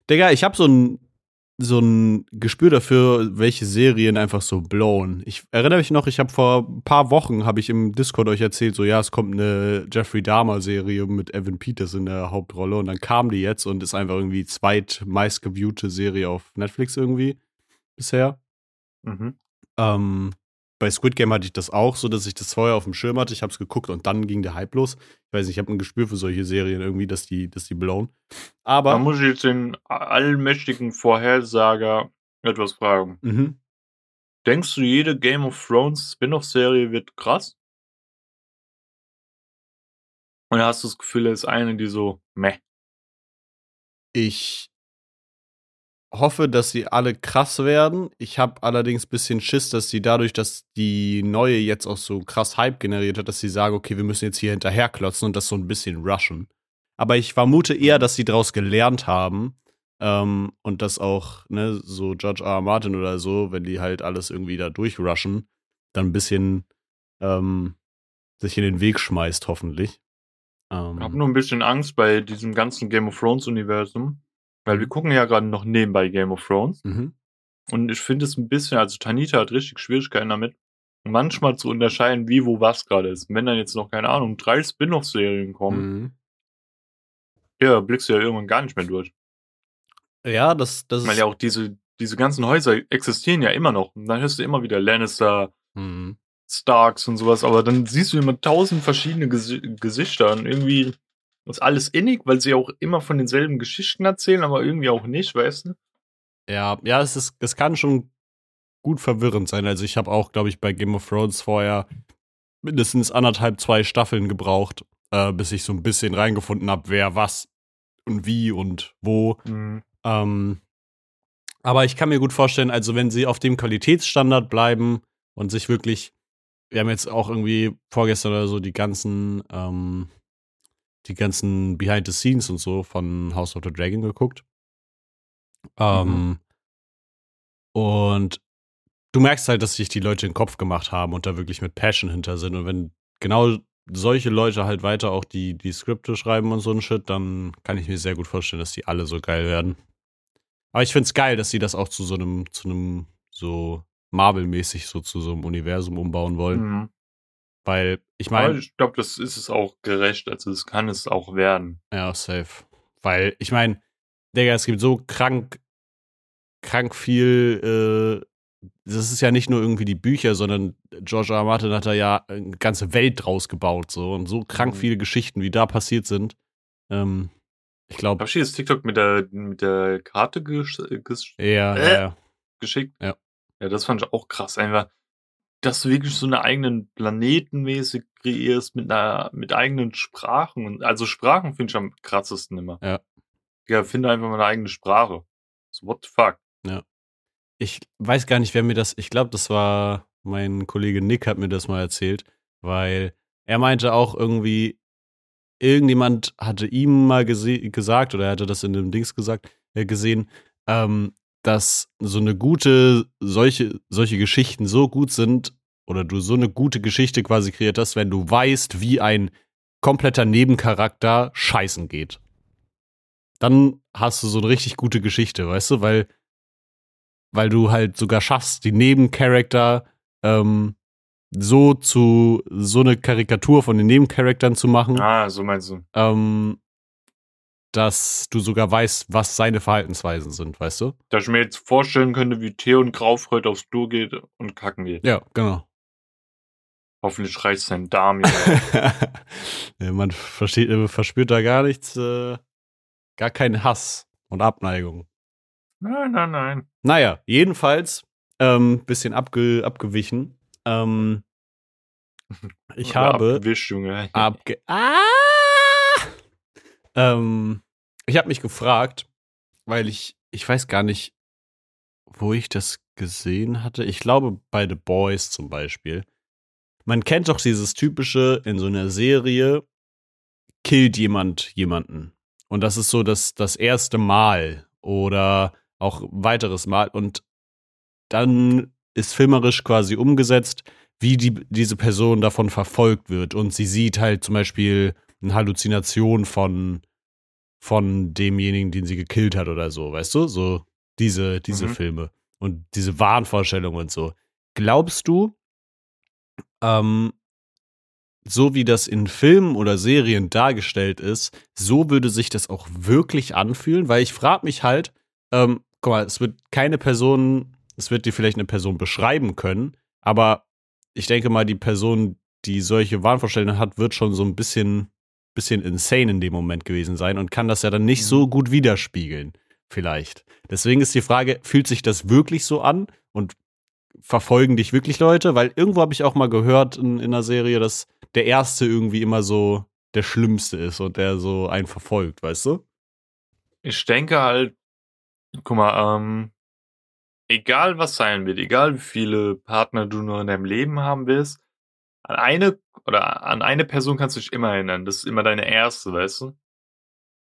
Digga, ich habe so ein, so ein Gespür dafür, welche Serien einfach so blown. Ich erinnere mich noch, ich habe vor ein paar Wochen, habe ich im Discord euch erzählt, so ja, es kommt eine Jeffrey Dahmer-Serie mit Evan Peters in der Hauptrolle und dann kam die jetzt und ist einfach irgendwie zweitmeist geviewte Serie auf Netflix irgendwie bisher. Mhm. Ähm, bei Squid Game hatte ich das auch, so dass ich das vorher auf dem Schirm hatte. Ich habe es geguckt und dann ging der Hype los. Ich weiß nicht, ich habe ein Gespür für solche Serien irgendwie, dass die, dass die blown. Da Aber muss ich jetzt den allmächtigen Vorhersager etwas fragen. mhm. Denkst du, jede Game of Thrones Spin-off-Serie wird krass? Oder hast du das Gefühl, da ist eine, die so, meh. ich hoffe, dass sie alle krass werden. Ich habe allerdings ein bisschen Schiss, dass sie dadurch, dass die neue jetzt auch so krass Hype generiert hat, dass sie sagen, okay, wir müssen jetzt hier hinterherklotzen und das so ein bisschen rushen. Aber ich vermute eher, dass sie daraus gelernt haben ähm, und dass auch, ne, so George R. R. Martin oder so, wenn die halt alles irgendwie da durchrushen, dann ein bisschen ähm, sich in den Weg schmeißt, hoffentlich. Ähm, Ich habe nur ein bisschen Angst bei diesem ganzen Game of Thrones Universum, weil wir gucken ja gerade noch nebenbei Game of Thrones mhm. und ich finde es ein bisschen, also Tanita hat richtig Schwierigkeiten damit, manchmal zu unterscheiden, wie, wo, was gerade ist. Und wenn dann jetzt noch, keine Ahnung, drei Spin-off-Serien kommen, Mhm. ja, blickst du ja irgendwann gar nicht mehr durch. Ja, das, das Weil ja auch diese, diese ganzen Häuser existieren ja immer noch. Und dann hörst du immer wieder Lannister, Mhm. Starks und sowas, aber dann siehst du immer tausend verschiedene Gesi Gesichter und irgendwie ist alles innig, weil sie auch immer von denselben Geschichten erzählen, aber irgendwie auch nicht, weißt du? Ja, ja, es ist, es kann schon gut verwirrend sein. Also ich habe auch, glaube ich, bei Game of Thrones vorher mindestens anderthalb, zwei Staffeln gebraucht, äh, bis ich so ein bisschen reingefunden habe, wer was und wie und wo. Mhm. Ähm, aber ich kann mir gut vorstellen, also wenn sie auf dem Qualitätsstandard bleiben und sich wirklich, wir haben jetzt auch irgendwie vorgestern oder so die ganzen, ähm, die ganzen Behind the Scenes und so von House of the Dragon geguckt. Ähm, und du merkst halt, dass sich die Leute den Kopf gemacht haben und da wirklich mit Passion hinter sind. Und wenn genau solche Leute halt weiter auch die, die Skripte schreiben und so ein Shit, dann kann ich mir sehr gut vorstellen, dass die alle so geil werden. Aber ich find's geil, dass sie das auch zu so einem, zu einem so Marvel-mäßig so zu so einem Universum umbauen wollen. Mhm. Weil ich meine, ich glaube, das ist es auch gerecht, also das kann es auch werden. ja, safe. Weil ich meine, Digga, es gibt so krank, krank viel, äh, das ist ja nicht nur irgendwie die Bücher, sondern George R. R. Martin hat da ja eine ganze Welt draus gebaut, so und so krank Mhm. viele Geschichten, wie da passiert sind. Ähm, ich glaube, Hab ich das TikTok mit der, mit der Karte gesch eher, Äh. ja, geschickt? Ja. Ja, das fand ich auch krass. Einfach, dass du wirklich so eine eigenen Planetenmäßig kreierst mit einer, mit eigenen Sprachen. Und, also Sprachen finde ich am krassesten immer. Ja. Ja, finde einfach mal eine eigene Sprache. So, what the fuck? ich weiß gar nicht, wer mir das, ich glaube, das war mein Kollege Nick hat mir das mal erzählt, weil er meinte auch irgendwie, irgendjemand hatte ihm mal gesagt, oder er hatte das in dem Dings gesagt, äh, gesehen, ähm, dass so eine gute, solche, solche Geschichten so gut sind, oder du so eine gute Geschichte quasi kreiert hast, wenn du weißt, wie ein kompletter Nebencharakter scheißen geht. Dann hast du so eine richtig gute Geschichte, weißt du, weil weil du halt sogar schaffst, die Nebencharakter ähm, so zu so eine Karikatur von den Nebencharaktern zu machen, Ah, so meinst du. ähm, dass du sogar weißt, was seine Verhaltensweisen sind, weißt du? Dass ich mir jetzt vorstellen könnte, wie Theo und Graufreud aufs Klo geht und kacken geht. Ja, genau. Hoffentlich reicht sein Darm. Ja, man versteht, äh, verspürt da gar nichts, äh, gar keinen Hass und Abneigung. nein, nein, nein. Naja, jedenfalls, ähm, bisschen abge abgewichen. Ähm, ich Oder habe Abgewischt, Junge. abge. Ah! Ähm, ich habe mich gefragt, weil ich, ich weiß gar nicht, wo ich das gesehen hatte. Ich glaube bei The Boys zum Beispiel. Man kennt doch dieses typische in so einer Serie, killt jemand jemanden. Und das ist so das, das erste Mal oder auch weiteres Mal. Und dann ist filmerisch quasi umgesetzt, wie die, diese Person davon verfolgt wird. Und sie sieht halt zum Beispiel eine Halluzination von, von demjenigen, den sie gekillt hat oder so, weißt du? So diese, diese Mhm. Filme und diese Wahnvorstellungen und so. Glaubst du, ähm, so wie das in Filmen oder Serien dargestellt ist, so würde sich das auch wirklich anfühlen? Weil ich frage mich halt, ähm, guck mal, es wird keine Person, es wird dir vielleicht eine Person beschreiben können, aber ich denke mal, die Person, die solche Wahnvorstellungen hat, wird schon so ein bisschen, bisschen insane in dem Moment gewesen sein und kann das ja dann nicht Mhm. so gut widerspiegeln, vielleicht. Deswegen ist die Frage, fühlt sich das wirklich so an und verfolgen dich wirklich Leute? Weil irgendwo habe ich auch mal gehört in, in einer Serie, dass der Erste irgendwie immer so der Schlimmste ist und der so einen verfolgt, weißt du? Ich denke halt, guck mal, ähm, egal was sein wird, egal wie viele Partner du noch in deinem Leben haben willst, an eine oder an eine Person kannst du dich immer erinnern. Das ist immer deine erste, weißt du?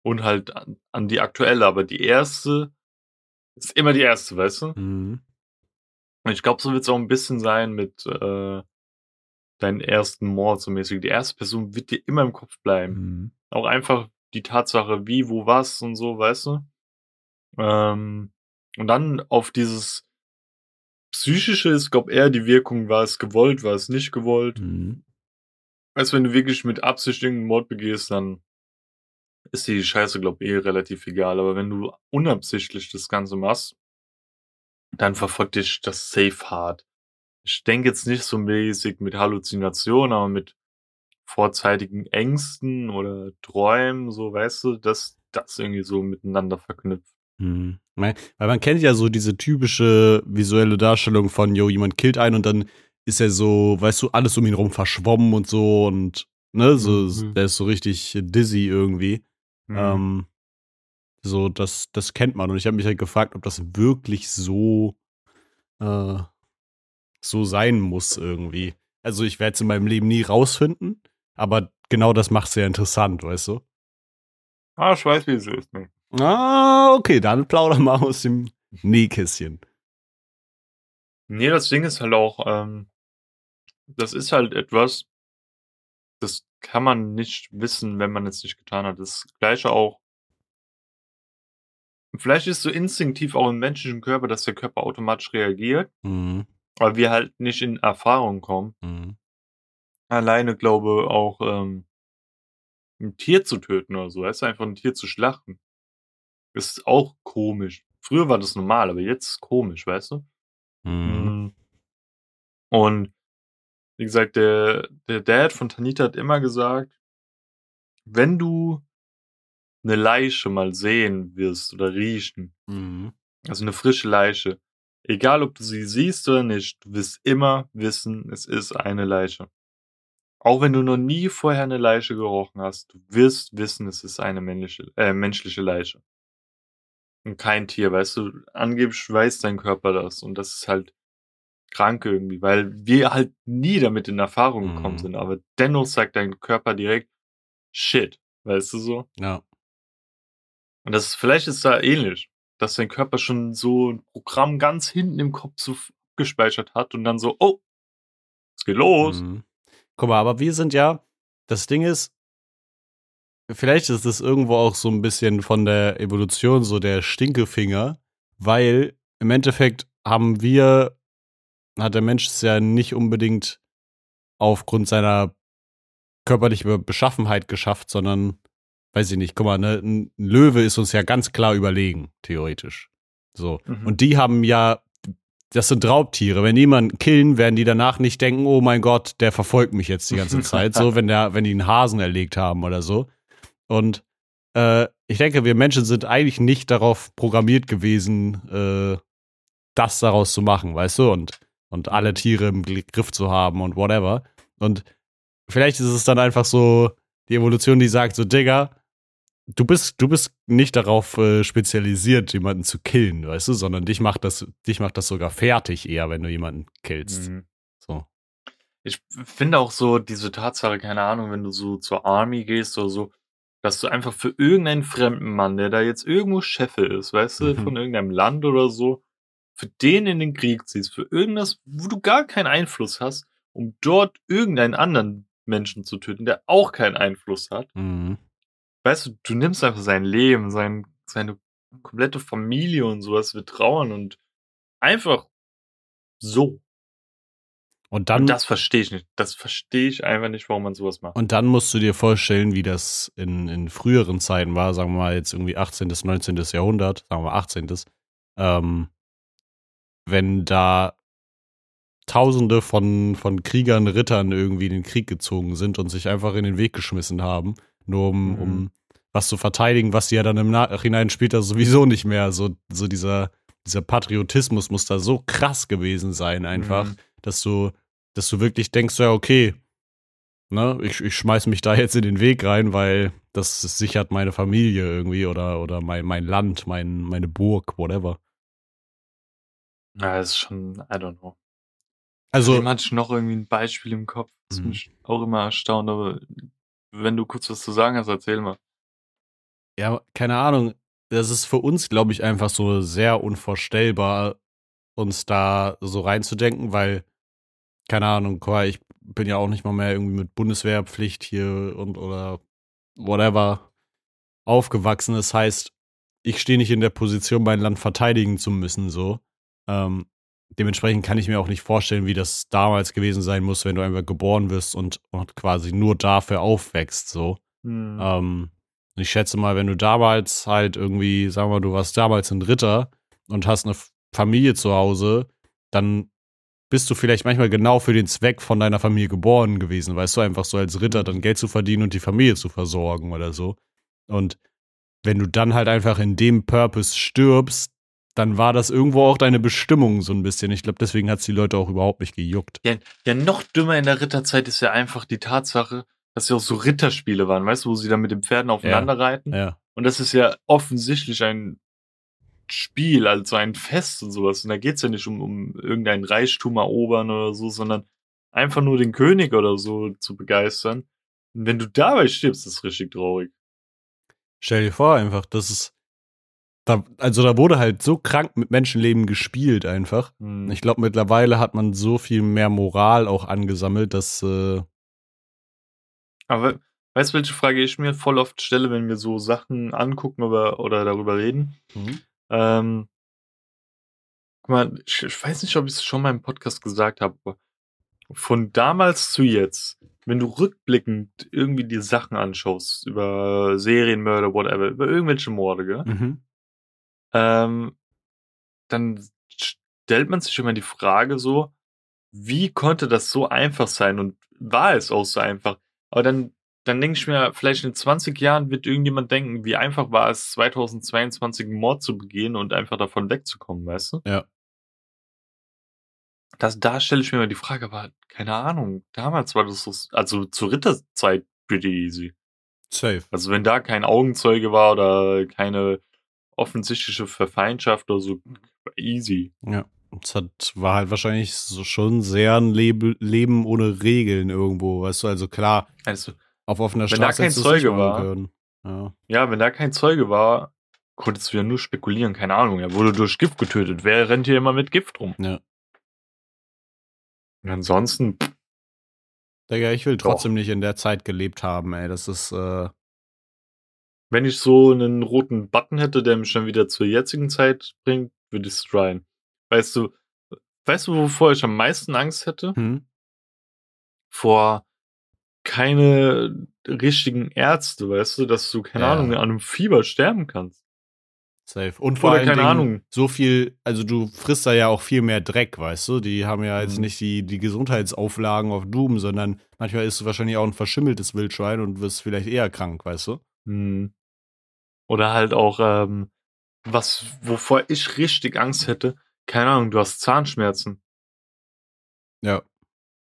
Und halt an, an die aktuelle, aber die erste ist immer die erste, weißt du? Mhm. Und ich glaube, so wird es auch ein bisschen sein mit, äh, deinen ersten Mord so mäßig. Die erste Person wird dir immer im Kopf bleiben. Mhm. Auch einfach die Tatsache, wie, wo, was und so, weißt du? Ähm, und dann auf dieses Psychische ist, glaub eher die Wirkung, war es gewollt, war es nicht gewollt. Mhm. Als wenn du wirklich mit Absicht irgendeinen Mord begehst, dann ist die Scheiße, glaub eh relativ egal. Aber wenn du unabsichtlich das Ganze machst, dann verfolgt dich das safe hart. Ich denke jetzt nicht so mäßig mit Halluzinationen, aber mit vorzeitigen Ängsten oder Träumen, so weißt du, dass das irgendwie so miteinander verknüpft. Mhm. Weil weil man kennt ja so diese typische visuelle Darstellung von, jo, jemand killt einen und dann ist er so, weißt du, alles um ihn rum verschwommen und so und, ne, so, Mhm. der ist so richtig dizzy irgendwie. Mhm. Ähm, so, das, das kennt man. Und ich habe mich halt gefragt, ob das wirklich so, äh, so sein muss irgendwie. Also ich werde es in meinem Leben nie rausfinden, aber genau das macht es ja interessant, weißt du? Ah, ich weiß, wie es ist. Ne? Ah, okay, dann plauder mal aus dem Nähkästchen. Nee, das Ding ist halt auch, ähm, das ist halt etwas, das kann man nicht wissen, wenn man es nicht getan hat. Das Gleiche auch. Vielleicht ist so instinktiv auch im menschlichen Körper, dass der Körper automatisch reagiert, Mhm. weil wir halt nicht in Erfahrung kommen. Mhm. Alleine glaube auch, ähm, ein Tier zu töten oder so, weißt du, einfach ein Tier zu schlachten. Ist auch komisch. Früher war das normal, aber jetzt ist komisch, weißt du? Mhm. Mhm. Und wie gesagt, der, der Dad von Tanita hat immer gesagt, wenn du eine Leiche mal sehen wirst oder riechen, Mhm. also eine frische Leiche, egal ob du sie siehst oder nicht, du wirst immer wissen, es ist eine Leiche. Auch wenn du noch nie vorher eine Leiche gerochen hast, du wirst wissen, es ist eine männliche, äh, menschliche Leiche. Und kein Tier, weißt du, angeblich weiß dein Körper das und das ist halt krank irgendwie, weil wir halt nie damit in Erfahrung gekommen Mhm. sind, aber dennoch sagt dein Körper direkt, shit, weißt du so? Ja. Und das ist, vielleicht ist da ähnlich, dass dein Körper schon so ein Programm ganz hinten im Kopf so gespeichert hat und dann so, oh, es geht los. Mhm. Guck mal, aber wir sind ja, das Ding ist, vielleicht ist es irgendwo auch so ein bisschen von der Evolution so der Stinkefinger, weil im Endeffekt haben wir, hat der Mensch es ja nicht unbedingt aufgrund seiner körperlichen Beschaffenheit geschafft, sondern, weiß ich nicht, guck mal, ne, ein Löwe ist uns ja ganz klar überlegen, theoretisch. So. Mhm. Und die haben ja, das sind Raubtiere. Wenn die jemanden killen, werden die danach nicht denken, oh mein Gott, der verfolgt mich jetzt die ganze Zeit. So, wenn der, wenn die einen Hasen erlegt haben oder so. Und äh, ich denke, wir Menschen sind eigentlich nicht darauf programmiert gewesen, äh, das daraus zu machen, weißt du? Und, und alle Tiere im Griff zu haben und whatever. Und vielleicht ist es dann einfach so die Evolution, die sagt so, Digga, du bist, du bist nicht darauf äh, spezialisiert, jemanden zu killen, weißt du, sondern dich macht das, dich macht das sogar fertig eher, wenn du jemanden killst. Mhm. So. Ich finde auch so diese Tatsache, keine Ahnung, wenn du so zur Army gehst oder so, dass du einfach für irgendeinen fremden Mann, der da jetzt irgendwo Chefe ist, weißt du, Mhm. von irgendeinem Land oder so, für den in den Krieg ziehst, für irgendwas, wo du gar keinen Einfluss hast, um dort irgendeinen anderen Menschen zu töten, der auch keinen Einfluss hat. Mhm. Weißt du, du nimmst einfach sein Leben, sein, seine komplette Familie und sowas, wir trauern und einfach so. Und dann, Und das verstehe ich nicht. Das verstehe ich einfach nicht, warum man sowas macht. und dann musst du dir vorstellen, wie das in, in früheren Zeiten war, sagen wir mal jetzt irgendwie 18. bis 19. Jahrhundert, sagen wir mal 18. Ähm, wenn da Tausende von, von Kriegern, Rittern irgendwie in den Krieg gezogen sind und sich einfach in den Weg geschmissen haben, nur um, Mhm. um was zu verteidigen, was die ja dann im Nachhinein später sowieso nicht mehr, so, so dieser, dieser Patriotismus muss da so krass gewesen sein, einfach, Mhm. dass du, dass du wirklich denkst, ja, okay, ne, ich, ich schmeiß mich da jetzt in den Weg rein, weil das sichert meine Familie irgendwie oder, oder mein, mein Land, mein, meine Burg, whatever. Ja, das ist schon, I don't know. Also, hatte ich noch irgendwie ein Beispiel im Kopf. Das Mhm. mich auch immer erstaunt, aber wenn du kurz was zu sagen hast, erzähl mal. ja, keine Ahnung, das ist für uns, glaube ich, einfach so sehr unvorstellbar, uns da so reinzudenken, weil, keine Ahnung, ich bin ja auch nicht mal mehr irgendwie mit Bundeswehrpflicht hier und oder whatever aufgewachsen. Das heißt, ich stehe nicht in der Position, mein Land verteidigen zu müssen, so. Ähm, dementsprechend kann ich mir auch nicht vorstellen, wie das damals gewesen sein muss, wenn du einfach geboren wirst und, und quasi nur dafür aufwächst, so. Hm. Ähm, ich schätze mal, wenn du damals halt irgendwie, sagen wir mal, du warst damals ein Ritter und hast eine Familie zu Hause, dann bist du vielleicht manchmal genau für den Zweck von deiner Familie geboren gewesen, weißt du, einfach so als Ritter dann Geld zu verdienen und die Familie zu versorgen oder so. Und wenn du dann halt einfach in dem Purpose stirbst, dann war das irgendwo auch deine Bestimmung so ein bisschen. Ich glaube, deswegen hat es die Leute auch überhaupt nicht gejuckt. Ja, ja, noch dümmer in der Ritterzeit ist ja einfach die Tatsache, dass ja auch so Ritterspiele waren, weißt du, wo sie dann mit den Pferden aufeinander reiten. Ja. Und das ist ja offensichtlich ein Spiel, also ein Fest und sowas. Und da geht's ja nicht um, um irgendein Reichtum erobern oder so, sondern einfach nur den König oder so zu begeistern. Und wenn du dabei stirbst, ist es richtig traurig. Stell dir vor, einfach, das ist. Da, also da wurde halt so krank mit Menschenleben gespielt einfach. Hm. Ich glaube, mittlerweile hat man so viel mehr Moral auch angesammelt, dass äh, Aber weißt du, welche Frage ich mir voll oft stelle, wenn wir so Sachen angucken oder, oder darüber reden? Ähm, guck mal, ich, ich weiß nicht, ob ich es schon mal im Podcast gesagt habe, aber von damals zu jetzt, wenn du rückblickend irgendwie die Sachen anschaust, über Serienmörder, whatever, über irgendwelche Morde, gell? mhm. Ähm, dann stellt man sich immer die Frage so, wie konnte das so einfach sein und war es auch so einfach? Aber dann, dann denke ich mir, vielleicht in 20 Jahren wird irgendjemand denken, wie einfach war es 2022 einen Mord zu begehen und einfach davon wegzukommen, weißt du? Ja. Das, da stelle ich mir immer die Frage, aber keine Ahnung, damals war das so, also zur Ritterzeit pretty easy. Safe. Also wenn da kein Augenzeuge war oder keine offensichtliche Verfeindschaft oder so, easy. Ja. Es hat, war halt wahrscheinlich so schon sehr ein Lebe, Leben ohne Regeln irgendwo, weißt du? Also klar, Also, auf offener Wenn da Straße kein du es nicht Zeuge war. Ja. ja, wenn da kein Zeuge war, konntest du ja nur spekulieren, keine Ahnung. Er wurde durch Gift getötet. Wer rennt hier immer mit Gift rum? Ja. Und ansonsten, pff, Digga, ich will Doch. trotzdem nicht in der Zeit gelebt haben, ey. Das ist, äh, wenn ich so einen roten Button hätte, der mich dann wieder zur jetzigen Zeit bringt, würde ich es tryen. Weißt du, weißt du, wovor ich am meisten Angst hätte? hm? Vor keine richtigen Ärzte, weißt du, dass du, keine Ja. Ahnung, an einem Fieber sterben kannst. Safe. Und vor Oder allen keine Dingen Ahnung. so viel, also du frisst da ja auch viel mehr Dreck, weißt du? Die haben ja jetzt Mhm. nicht die, die Gesundheitsauflagen auf Doom, sondern manchmal isst du wahrscheinlich auch ein verschimmeltes Wildschwein und wirst vielleicht eher krank, weißt du? Hm. Oder halt auch, ähm, was, wovor ich richtig Angst hätte, keine Ahnung, du hast Zahnschmerzen. Ja.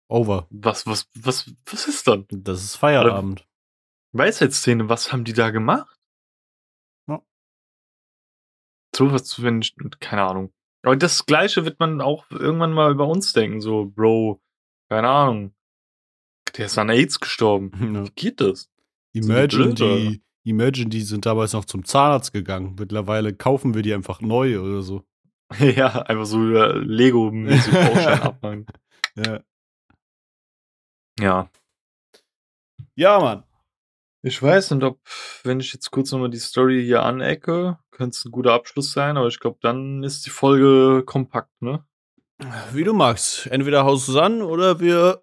Over. Was, was, was, was ist dann? Das ist Feierabend. Weisheitszähne, was haben die da gemacht? Ja. So was, wenn ich, keine Ahnung. Aber das Gleiche wird man auch irgendwann mal über uns denken, so, Bro, keine Ahnung. Der ist an AIDS gestorben. Ja. Wie geht das? Imagine, die, Imagine, die sind damals noch zum Zahnarzt gegangen. Mittlerweile kaufen wir die einfach neu oder so. ja, einfach so äh, Lego-mäßig Baustein abmachen. Ja. Ja. Ja, Mann. Ich weiß nicht, ob, wenn ich jetzt kurz nochmal die Story hier anecke, könnte es ein guter Abschluss sein, aber ich glaube, dann ist die Folge kompakt, ne? Wie du magst. Entweder haust du es an oder wir.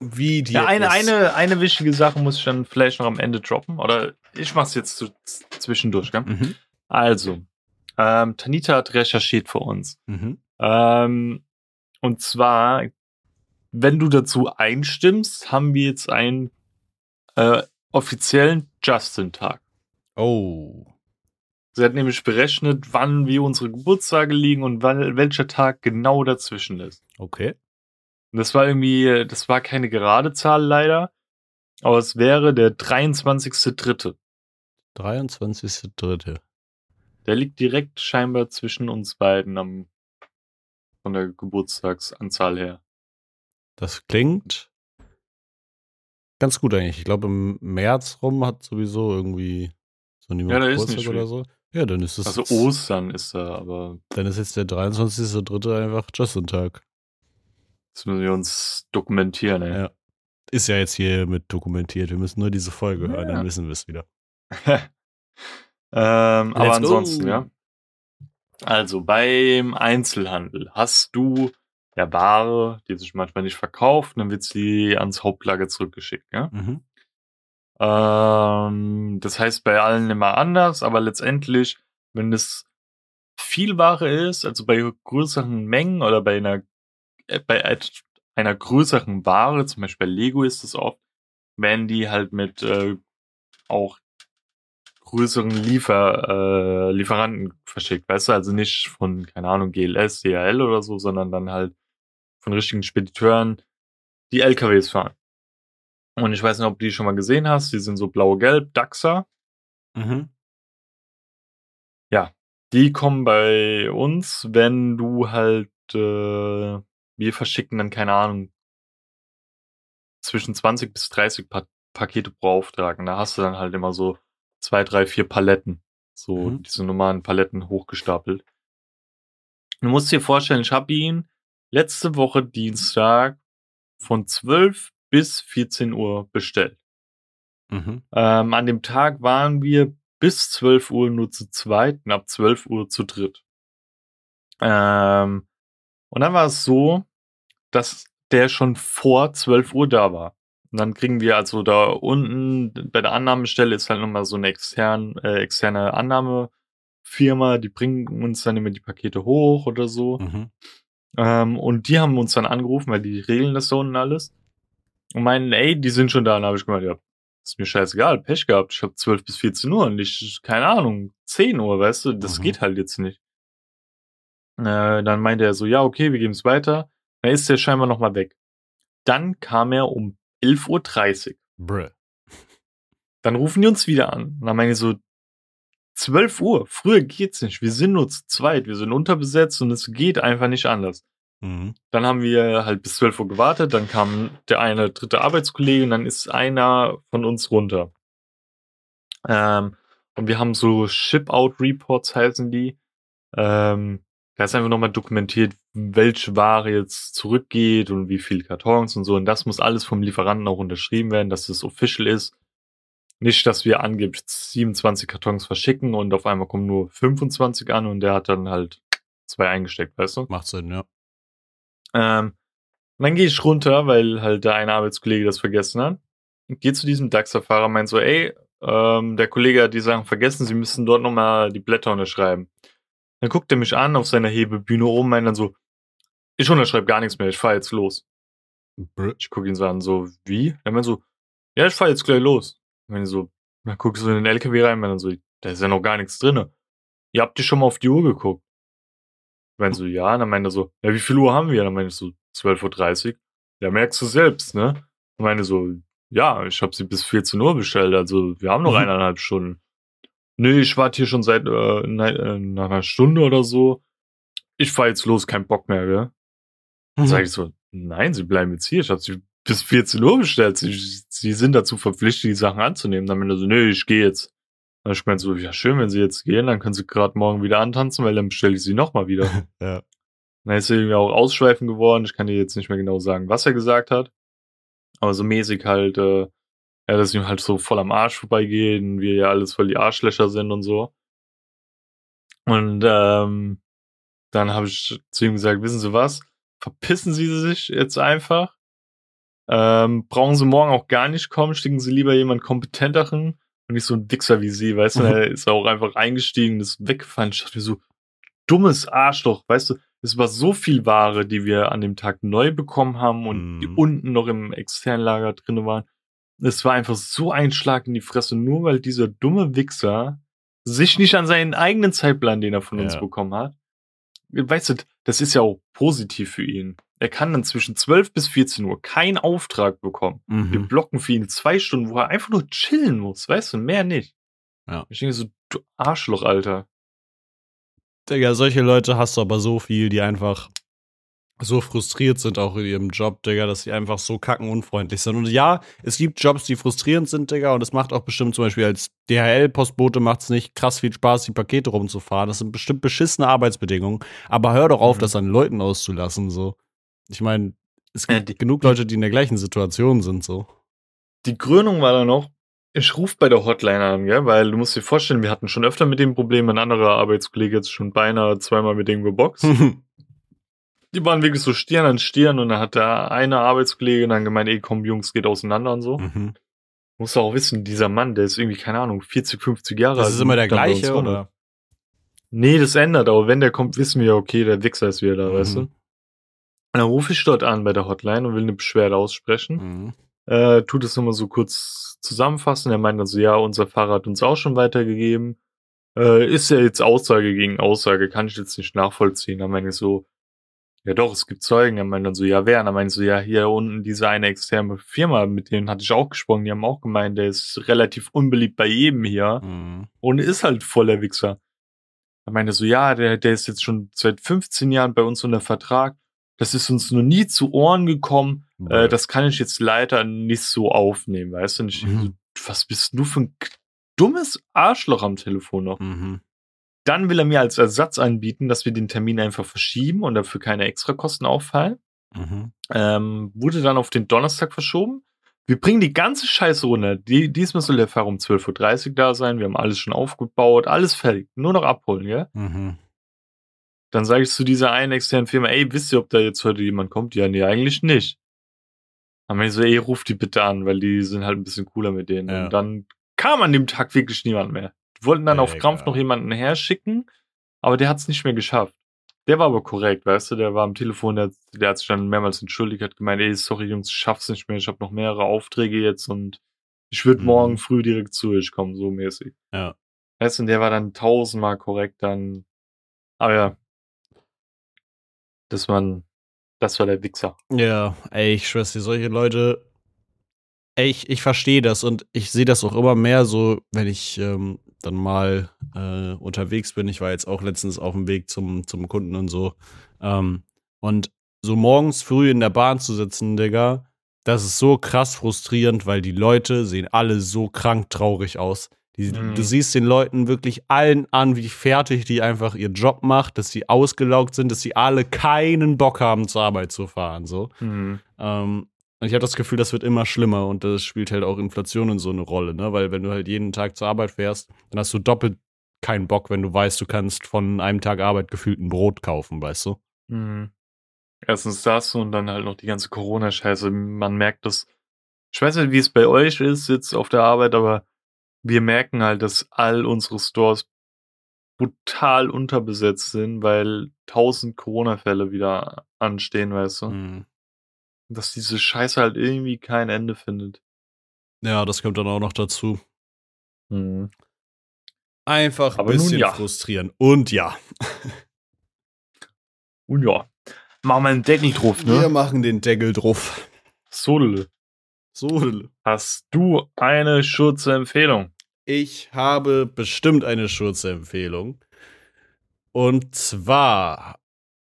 Wie die. Ja, eine, eine, eine wichtige Sache muss ich dann vielleicht noch am Ende droppen, oder ich mach's jetzt so z- zwischendurch, gell? Mhm. Also, ähm, Tanita hat recherchiert für uns. Mhm. Ähm, und zwar, wenn du dazu einstimmst, haben wir jetzt einen äh, offiziellen Justin-Tag. Oh. Sie hat nämlich berechnet, wann wir unsere Geburtstage liegen und wann, welcher Tag genau dazwischen ist. Okay. Und das war irgendwie, das war keine gerade Zahl leider, aber es wäre der 23.3. 23.3. Der liegt direkt scheinbar zwischen uns beiden am, von der Geburtstagsanzahl her. Das klingt ganz gut eigentlich. Ich glaube, im März rum hat sowieso irgendwie so niemand Ja, Geburtstag oder so. Ja, dann ist es. Also Ostern ist da, aber Dann ist jetzt der 23.3. einfach Justin-Tag. Das müssen wir uns dokumentieren, ey. Ja. Ist ja jetzt hier mit dokumentiert. Wir müssen nur diese Folge hören, Ja. dann wissen wir es wieder. ähm, aber ansonsten, go. ja. Also beim Einzelhandel hast du ja Ware, die sich manchmal nicht verkauft, dann wird sie ans Hauptlager zurückgeschickt, ja. Mhm. Ähm, das heißt bei allen immer anders, aber letztendlich, wenn es viel Ware ist, also bei größeren Mengen oder bei einer bei et- einer größeren Ware, zum Beispiel bei Lego ist es oft, werden die halt mit äh, auch größeren Liefer, äh, Lieferanten verschickt, weißt du, also nicht von, keine Ahnung, GLS, DHL oder so, sondern dann halt von richtigen Spediteuren, die LKWs fahren. Und ich weiß nicht, ob du die schon mal gesehen hast, die sind so blau-gelb, Daxa. Mhm. Die kommen bei uns, wenn du halt, äh, wir verschicken dann, keine Ahnung, zwischen 20 bis 30 pa Pakete pro Auftrag. Und da hast du dann halt immer so zwei, drei, vier Paletten. So Mhm. diese normalen Paletten hochgestapelt. Du musst dir vorstellen, ich habe ihn letzte Woche Dienstag von 12 bis 14 Uhr bestellt. Mhm. Ähm, an dem Tag waren wir bis 12 Uhr nur zu zweit und ab 12 Uhr zu dritt. Ähm, und dann war es so, dass der schon vor 12 Uhr da war. Und dann kriegen wir also da unten bei der Annahmestelle ist halt nochmal so eine extern, äh, externe Annahmefirma, die bringen uns dann immer die Pakete hoch oder so. Mhm. Ähm, und die haben uns dann angerufen, weil die regeln das da unten alles. Und meinen, ey, die sind schon da. Und habe ich gemeint, ja, ist mir scheißegal, Pech gehabt. Ich habe 12 bis 14 Uhr und nicht, keine Ahnung, 10 Uhr, weißt du, das Mhm. geht halt jetzt nicht. Äh, dann meinte er so, ja, okay, wir geben es weiter. Dann ist der scheinbar nochmal weg. Dann kam er um 11.30 Uhr. Bruh. Dann rufen die uns wieder an. Und dann meine ich so, 12 Uhr, früher geht's nicht. Wir sind nur zu zweit, wir sind unterbesetzt und es geht einfach nicht anders. Mhm. Dann haben wir halt bis 12 Uhr gewartet, dann kam der eine dritte Arbeitskollege und dann ist einer von uns runter. Ähm, und wir haben so Ship-Out-Reports heißen die. Ähm, da ist einfach nochmal dokumentiert, welche Ware jetzt zurückgeht und wie viele Kartons und so. Und das muss alles vom Lieferanten auch unterschrieben werden, dass es official ist. Nicht, dass wir angeblich 27 Kartons verschicken und auf einmal kommen nur 25 an und der hat dann halt zwei eingesteckt, weißt du? Macht Sinn, ja. Ähm, und dann gehe ich runter, weil halt der eine Arbeitskollege das vergessen hat. Gehe zu diesem DAXer-Fahrer, meint so, ey, ähm, der Kollege hat die Sachen vergessen, sie müssen dort nochmal die Blätter unterschreiben. Dann guckt er mich an auf seiner Hebebühne oben, meint dann so, ich unterschreibe gar nichts mehr, ich fahr jetzt los. Ich gucke ihn so an, so, wie? Er meint so, ja, ich fahr jetzt gleich los. Ich meine so, dann guckst du in den LKW rein, meint dann so, da ist ja noch gar nichts drinne. Ihr habt ihr schon mal auf die Uhr geguckt? Ich meine so, ja, und dann meinte er so, ja, wie viel Uhr haben wir? Dann meinte ich so, 12.30 Uhr. Ja, merkst du selbst, ne? Und meine so, ja, ich habe sie bis 14 Uhr bestellt, also wir haben noch Mhm. eineinhalb Stunden. Nee, ich warte hier schon seit äh, ne, äh, nach einer Stunde oder so. Ich fahr jetzt los, kein Bock mehr, gell? Mhm. Sag ich so, nein, sie bleiben jetzt hier. Ich habe sie bis 14 Uhr bestellt. Sie, sie sind dazu verpflichtet, die Sachen anzunehmen. Dann meinte er so, nee, ich gehe jetzt. Dann ich meinte so, ja schön, wenn sie jetzt gehen, dann können sie gerade morgen wieder antanzen, weil dann bestelle ich sie nochmal wieder. Ja. Dann ist er irgendwie auch ausschweifend geworden. Ich kann dir jetzt nicht mehr genau sagen, was er gesagt hat. Aber so mäßig halt, äh, ja, dass ihm halt so voll am Arsch vorbeigeht und wir ja alles voll die Arschlöcher sind und so. Und ähm, dann habe ich zu ihm gesagt, wissen Sie was? Verpissen Sie sich jetzt einfach. Ähm, brauchen Sie morgen auch gar nicht kommen, schicken Sie lieber jemand kompetenteren und nicht so ein Wichser wie Sie, weißt du, Mhm. er ist auch einfach eingestiegen, ist weggefahren. Ich dachte mir so, dummes Arschloch, weißt du, es war so viel Ware, die wir an dem Tag neu bekommen haben und die Mhm. unten noch im externen Lager drinne waren. Es war einfach so ein Schlag in die Fresse, nur weil dieser dumme Wichser sich nicht an seinen eigenen Zeitplan, den er von uns Ja. bekommen hat. Weißt du, das ist ja auch positiv für ihn. Er kann dann zwischen 12 bis 14 Uhr keinen Auftrag bekommen. Wir Mhm. blocken für ihn zwei Stunden, wo er einfach nur chillen muss, weißt du, mehr nicht. Ja. Ich denke so, du Arschloch, Alter. Digga, solche Leute hast du aber so viel, die einfach so frustriert sind auch in ihrem Job, Digga, dass sie einfach so kackenunfreundlich sind. Und ja, es gibt Jobs, die frustrierend sind, Digga, und es macht auch bestimmt zum Beispiel als DHL-Postbote macht es nicht krass viel Spaß, die Pakete rumzufahren. Das sind bestimmt beschissene Arbeitsbedingungen. Aber hör doch auf, Mhm. das an Leuten auszulassen, so. Ich meine, Es Ja, gibt die- genug Leute, die in der gleichen Situation sind, so. Die Krönung war dann noch, ich rufe bei der Hotline an, gell? weil du musst dir vorstellen, wir hatten schon öfter mit dem Problem, ein anderer Arbeitskollege hat schon beinahe zweimal mit dem geboxt. Die waren wirklich so Stirn an Stirn und dann hat der eine Arbeitskollege dann gemeint, ey komm Jungs, geht auseinander und so. Mhm. Musst du auch wissen, dieser Mann, der ist irgendwie, keine Ahnung, 40, 50 Jahre Das ist immer der gleiche, oder? Nee, das ändert, aber wenn der kommt, wissen wir, okay, der Wichser ist wieder da, Mhm. weißt du? Und dann rufe ich dort an bei der Hotline und will eine Beschwerde aussprechen. Mhm. Äh, tut es nochmal so kurz zusammenfassen. Er meint dann so, ja, unser Fahrer hat uns auch schon weitergegeben. Äh, ist ja jetzt Aussage gegen Aussage, kann ich jetzt nicht nachvollziehen. Dann meine ich so, ja doch, es gibt Zeugen. Er meint dann so, ja, wer? Und dann meine ich so, ja, hier unten diese eine externe Firma, mit denen hatte ich auch gesprochen, die haben auch gemeint, der ist relativ unbeliebt bei jedem hier Mhm. und ist halt voller Wichser. Er meinte so, ja, der, der ist jetzt schon seit 15 Jahren bei uns unter Vertrag. Das ist uns noch nie zu Ohren gekommen. Äh, das kann ich jetzt leider nicht so aufnehmen, weißt du? Und ich, Mhm. so, was bist du für ein dummes Arschloch am Telefon noch? Mhm. Dann will er mir als Ersatz anbieten, dass wir den Termin einfach verschieben und dafür keine Extrakosten auffallen. Mhm. Ähm, wurde dann auf den Donnerstag verschoben. Wir bringen die ganze Scheiße runter. Die, diesmal soll der Fahrer um 12.30 Uhr da sein. Wir haben alles schon aufgebaut, alles fertig. Nur noch abholen, ja? Mhm. Dann sage ich zu dieser einen externen Firma, ey, wisst ihr, ob da jetzt heute jemand kommt? Ja, nee, eigentlich nicht. Dann meine ich so, ey, ruf die bitte an, weil die sind halt ein bisschen cooler mit denen. Ja. Und dann kam an dem Tag wirklich niemand mehr. Wollten dann auf. Krampf noch jemanden herschicken, aber der hat es nicht mehr geschafft. Der war aber korrekt, weißt du, der war am Telefon, der, der hat sich dann mehrmals entschuldigt, hat gemeint, ey, sorry Jungs, ich schaff's nicht mehr, ich habe noch mehrere Aufträge jetzt und ich würde Mhm. morgen früh direkt zu euch kommen, so mäßig. Ja. Weißt du, und der war dann tausendmal korrekt dann. Aber ja. Das man, das war der Wichser. Ja, ey, ich schwör's dir, solche Leute, ey, ich, ich verstehe das und ich sehe das auch immer mehr so, wenn ich ähm, dann mal äh, unterwegs bin. Ich war jetzt auch letztens auf dem Weg zum, zum Kunden und so. Ähm, und so morgens früh in der Bahn zu sitzen, Digga, das ist so krass frustrierend, weil die Leute sehen alle so krank traurig aus. Die, Mhm. Du siehst den Leuten wirklich allen an, wie fertig die einfach ihr Job macht, dass sie ausgelaugt sind, dass sie alle keinen Bock haben, zur Arbeit zu fahren. So. Mhm. Ähm, und ich habe das Gefühl, das wird immer schlimmer und das spielt halt auch Inflation in so eine Rolle, ne? Weil wenn du halt jeden Tag zur Arbeit fährst, dann hast du doppelt keinen Bock, wenn du weißt, du kannst von einem Tag Arbeit gefühlt ein Brot kaufen, weißt du? Mhm. Erstens das und dann halt noch die ganze Corona-Scheiße. Man merkt das. Ich weiß nicht, wie es bei euch ist jetzt auf der Arbeit, aber wir merken halt, dass all unsere Stores brutal unterbesetzt sind, weil tausend Corona-Fälle wieder anstehen, weißt du? Mhm. Dass diese Scheiße halt irgendwie kein Ende findet. Ja, das kommt dann auch noch dazu. Mhm. Einfach ein Aber bisschen ja. frustrieren. Und ja, Und ja, machen wir einen Deckel drauf, wir ne? machen den Deckel drauf. Sodele, So, hast du eine Schutzempfehlung? Ich habe bestimmt eine Schutzempfehlung. Und zwar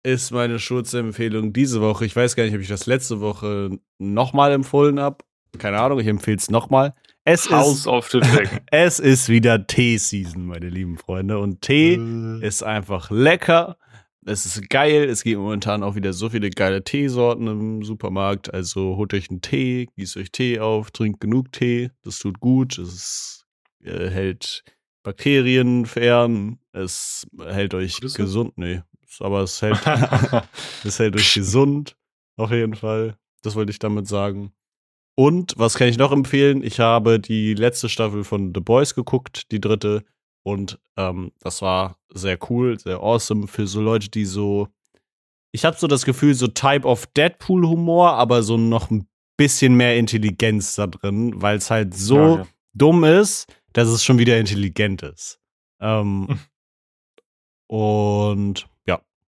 ist meine Schutzempfehlung diese Woche, ich weiß gar nicht, ob ich das letzte Woche nochmal empfohlen habe. Keine Ahnung, ich empfehle es nochmal. Es House ist, of the Dragon. es ist wieder Tee-Season, meine lieben Freunde. Und Tee Äh, ist einfach lecker. Es ist geil. Es gibt momentan auch wieder so viele geile Teesorten im Supermarkt. Also holt euch einen Tee, gießt euch Tee auf, trinkt genug Tee. Das tut gut. Es äh, hält Bakterien fern. Es hält euch gesund. Nee, aber es hält, es hält euch gesund. Auf jeden Fall. Das wollte ich damit sagen. Und was kann ich noch empfehlen? Ich habe die letzte Staffel von The Boys geguckt, die dritte. Und ähm, das war sehr cool, sehr awesome für so Leute, die so. Ich habe so das Gefühl, so Type of Deadpool-Humor, aber so noch ein bisschen mehr Intelligenz da drin, weil es halt so Ja, ja. dumm ist, dass es schon wieder intelligent ist. Ähm, und ja,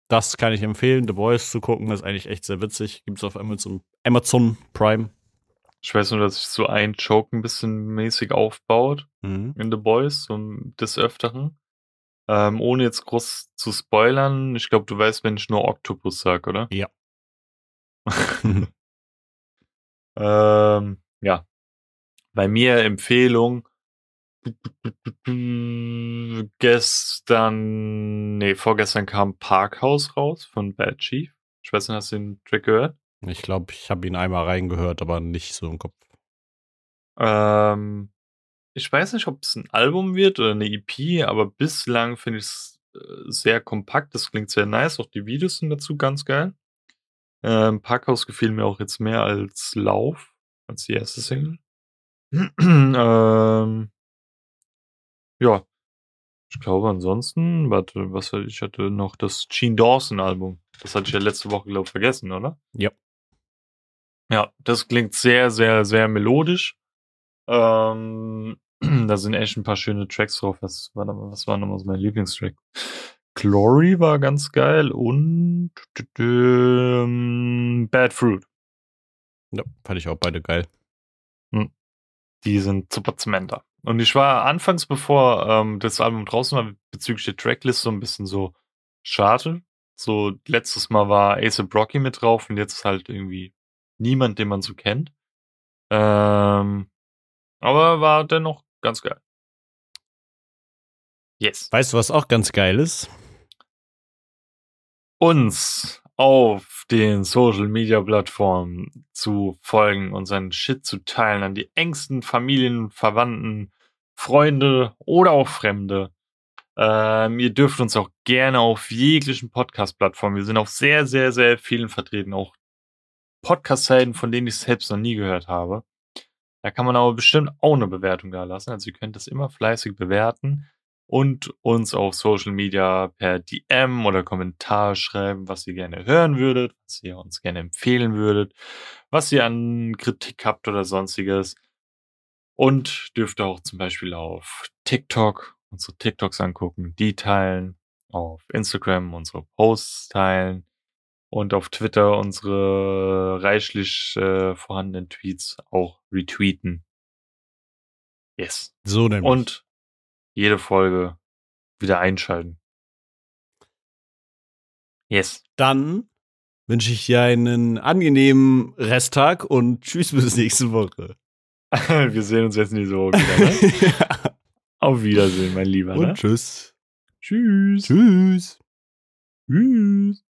das kann ich empfehlen, The Boys zu gucken. Das ist eigentlich echt sehr witzig. Gibt's auf Amazon, Amazon Prime. Ich weiß nur, dass sich so ein Joke ein bisschen mäßig aufbaut Mhm. in The Boys, so des Öfteren. Ähm, ohne jetzt groß zu spoilern, ich glaube, du weißt, wenn ich nur Octopus sag, oder? Ja. Ähm, ja. Bei mir Empfehlung. Gestern, nee, vorgestern kam Parkhaus raus von Bad Chief. Ich weiß nicht, hast du den Track gehört? Ich glaube, ich habe ihn einmal reingehört, aber nicht so im Kopf. Ähm, ich weiß nicht, ob es ein Album wird oder eine EP, aber bislang finde ich es äh, sehr kompakt. Das klingt sehr nice. Auch die Videos sind dazu ganz geil. Ähm, Parkhaus gefiel mir auch jetzt mehr als Lauf, als die erste Single. ähm, ja. Ich glaube ansonsten, warte, was hatte ich hatte noch das Gene Dawson Album. Das hatte ich ja letzte Woche, glaube ich, vergessen, oder? Ja. Ja, das klingt sehr, sehr, sehr melodisch. Ähm, da sind echt ein paar schöne Tracks drauf. Was war, was war nochmal so mein Lieblingstrack? Glory war ganz geil und ähm, Bad Fruit. Ja, fand ich auch beide geil. Die sind super Zementer. Und ich war anfangs, bevor ähm, das Album draußen war, bezüglich der Tracklist so ein bisschen so schade. So, letztes Mal war Ace Brocky mit drauf und jetzt halt irgendwie niemand, den man so kennt. Ähm, aber war dennoch ganz geil. Yes. Weißt du, was auch ganz geil ist? Uns auf den Social Media Plattformen zu folgen und seinen Shit zu teilen an die engsten Familien, Verwandten, Freunde oder auch Fremde. Ähm, ihr dürft uns auch gerne auf jeglichen Podcast-Plattformen. Wir sind auf sehr, sehr, sehr vielen vertreten. Auch Podcast-Seiten, von denen ich selbst noch nie gehört habe. Da kann man aber bestimmt auch eine Bewertung da lassen. Also ihr könnt das immer fleißig bewerten und uns auf Social Media per DM oder Kommentar schreiben, was ihr gerne hören würdet, was ihr uns gerne empfehlen würdet, was ihr an Kritik habt oder sonstiges. Und dürft auch zum Beispiel auf TikTok unsere TikToks angucken, die teilen, auf Instagram unsere Posts teilen und auf Twitter unsere reichlich äh, vorhandenen Tweets auch retweeten. Yes. So nämlich. Und jede Folge wieder einschalten. Yes. Dann wünsche ich dir einen angenehmen Resttag und tschüss bis nächste Woche. Wir sehen uns jetzt nächste Woche wieder. Ne? ja. Auf Wiedersehen, mein Lieber. Und ne? tschüss. Tschüss. Tschüss. Tschüss.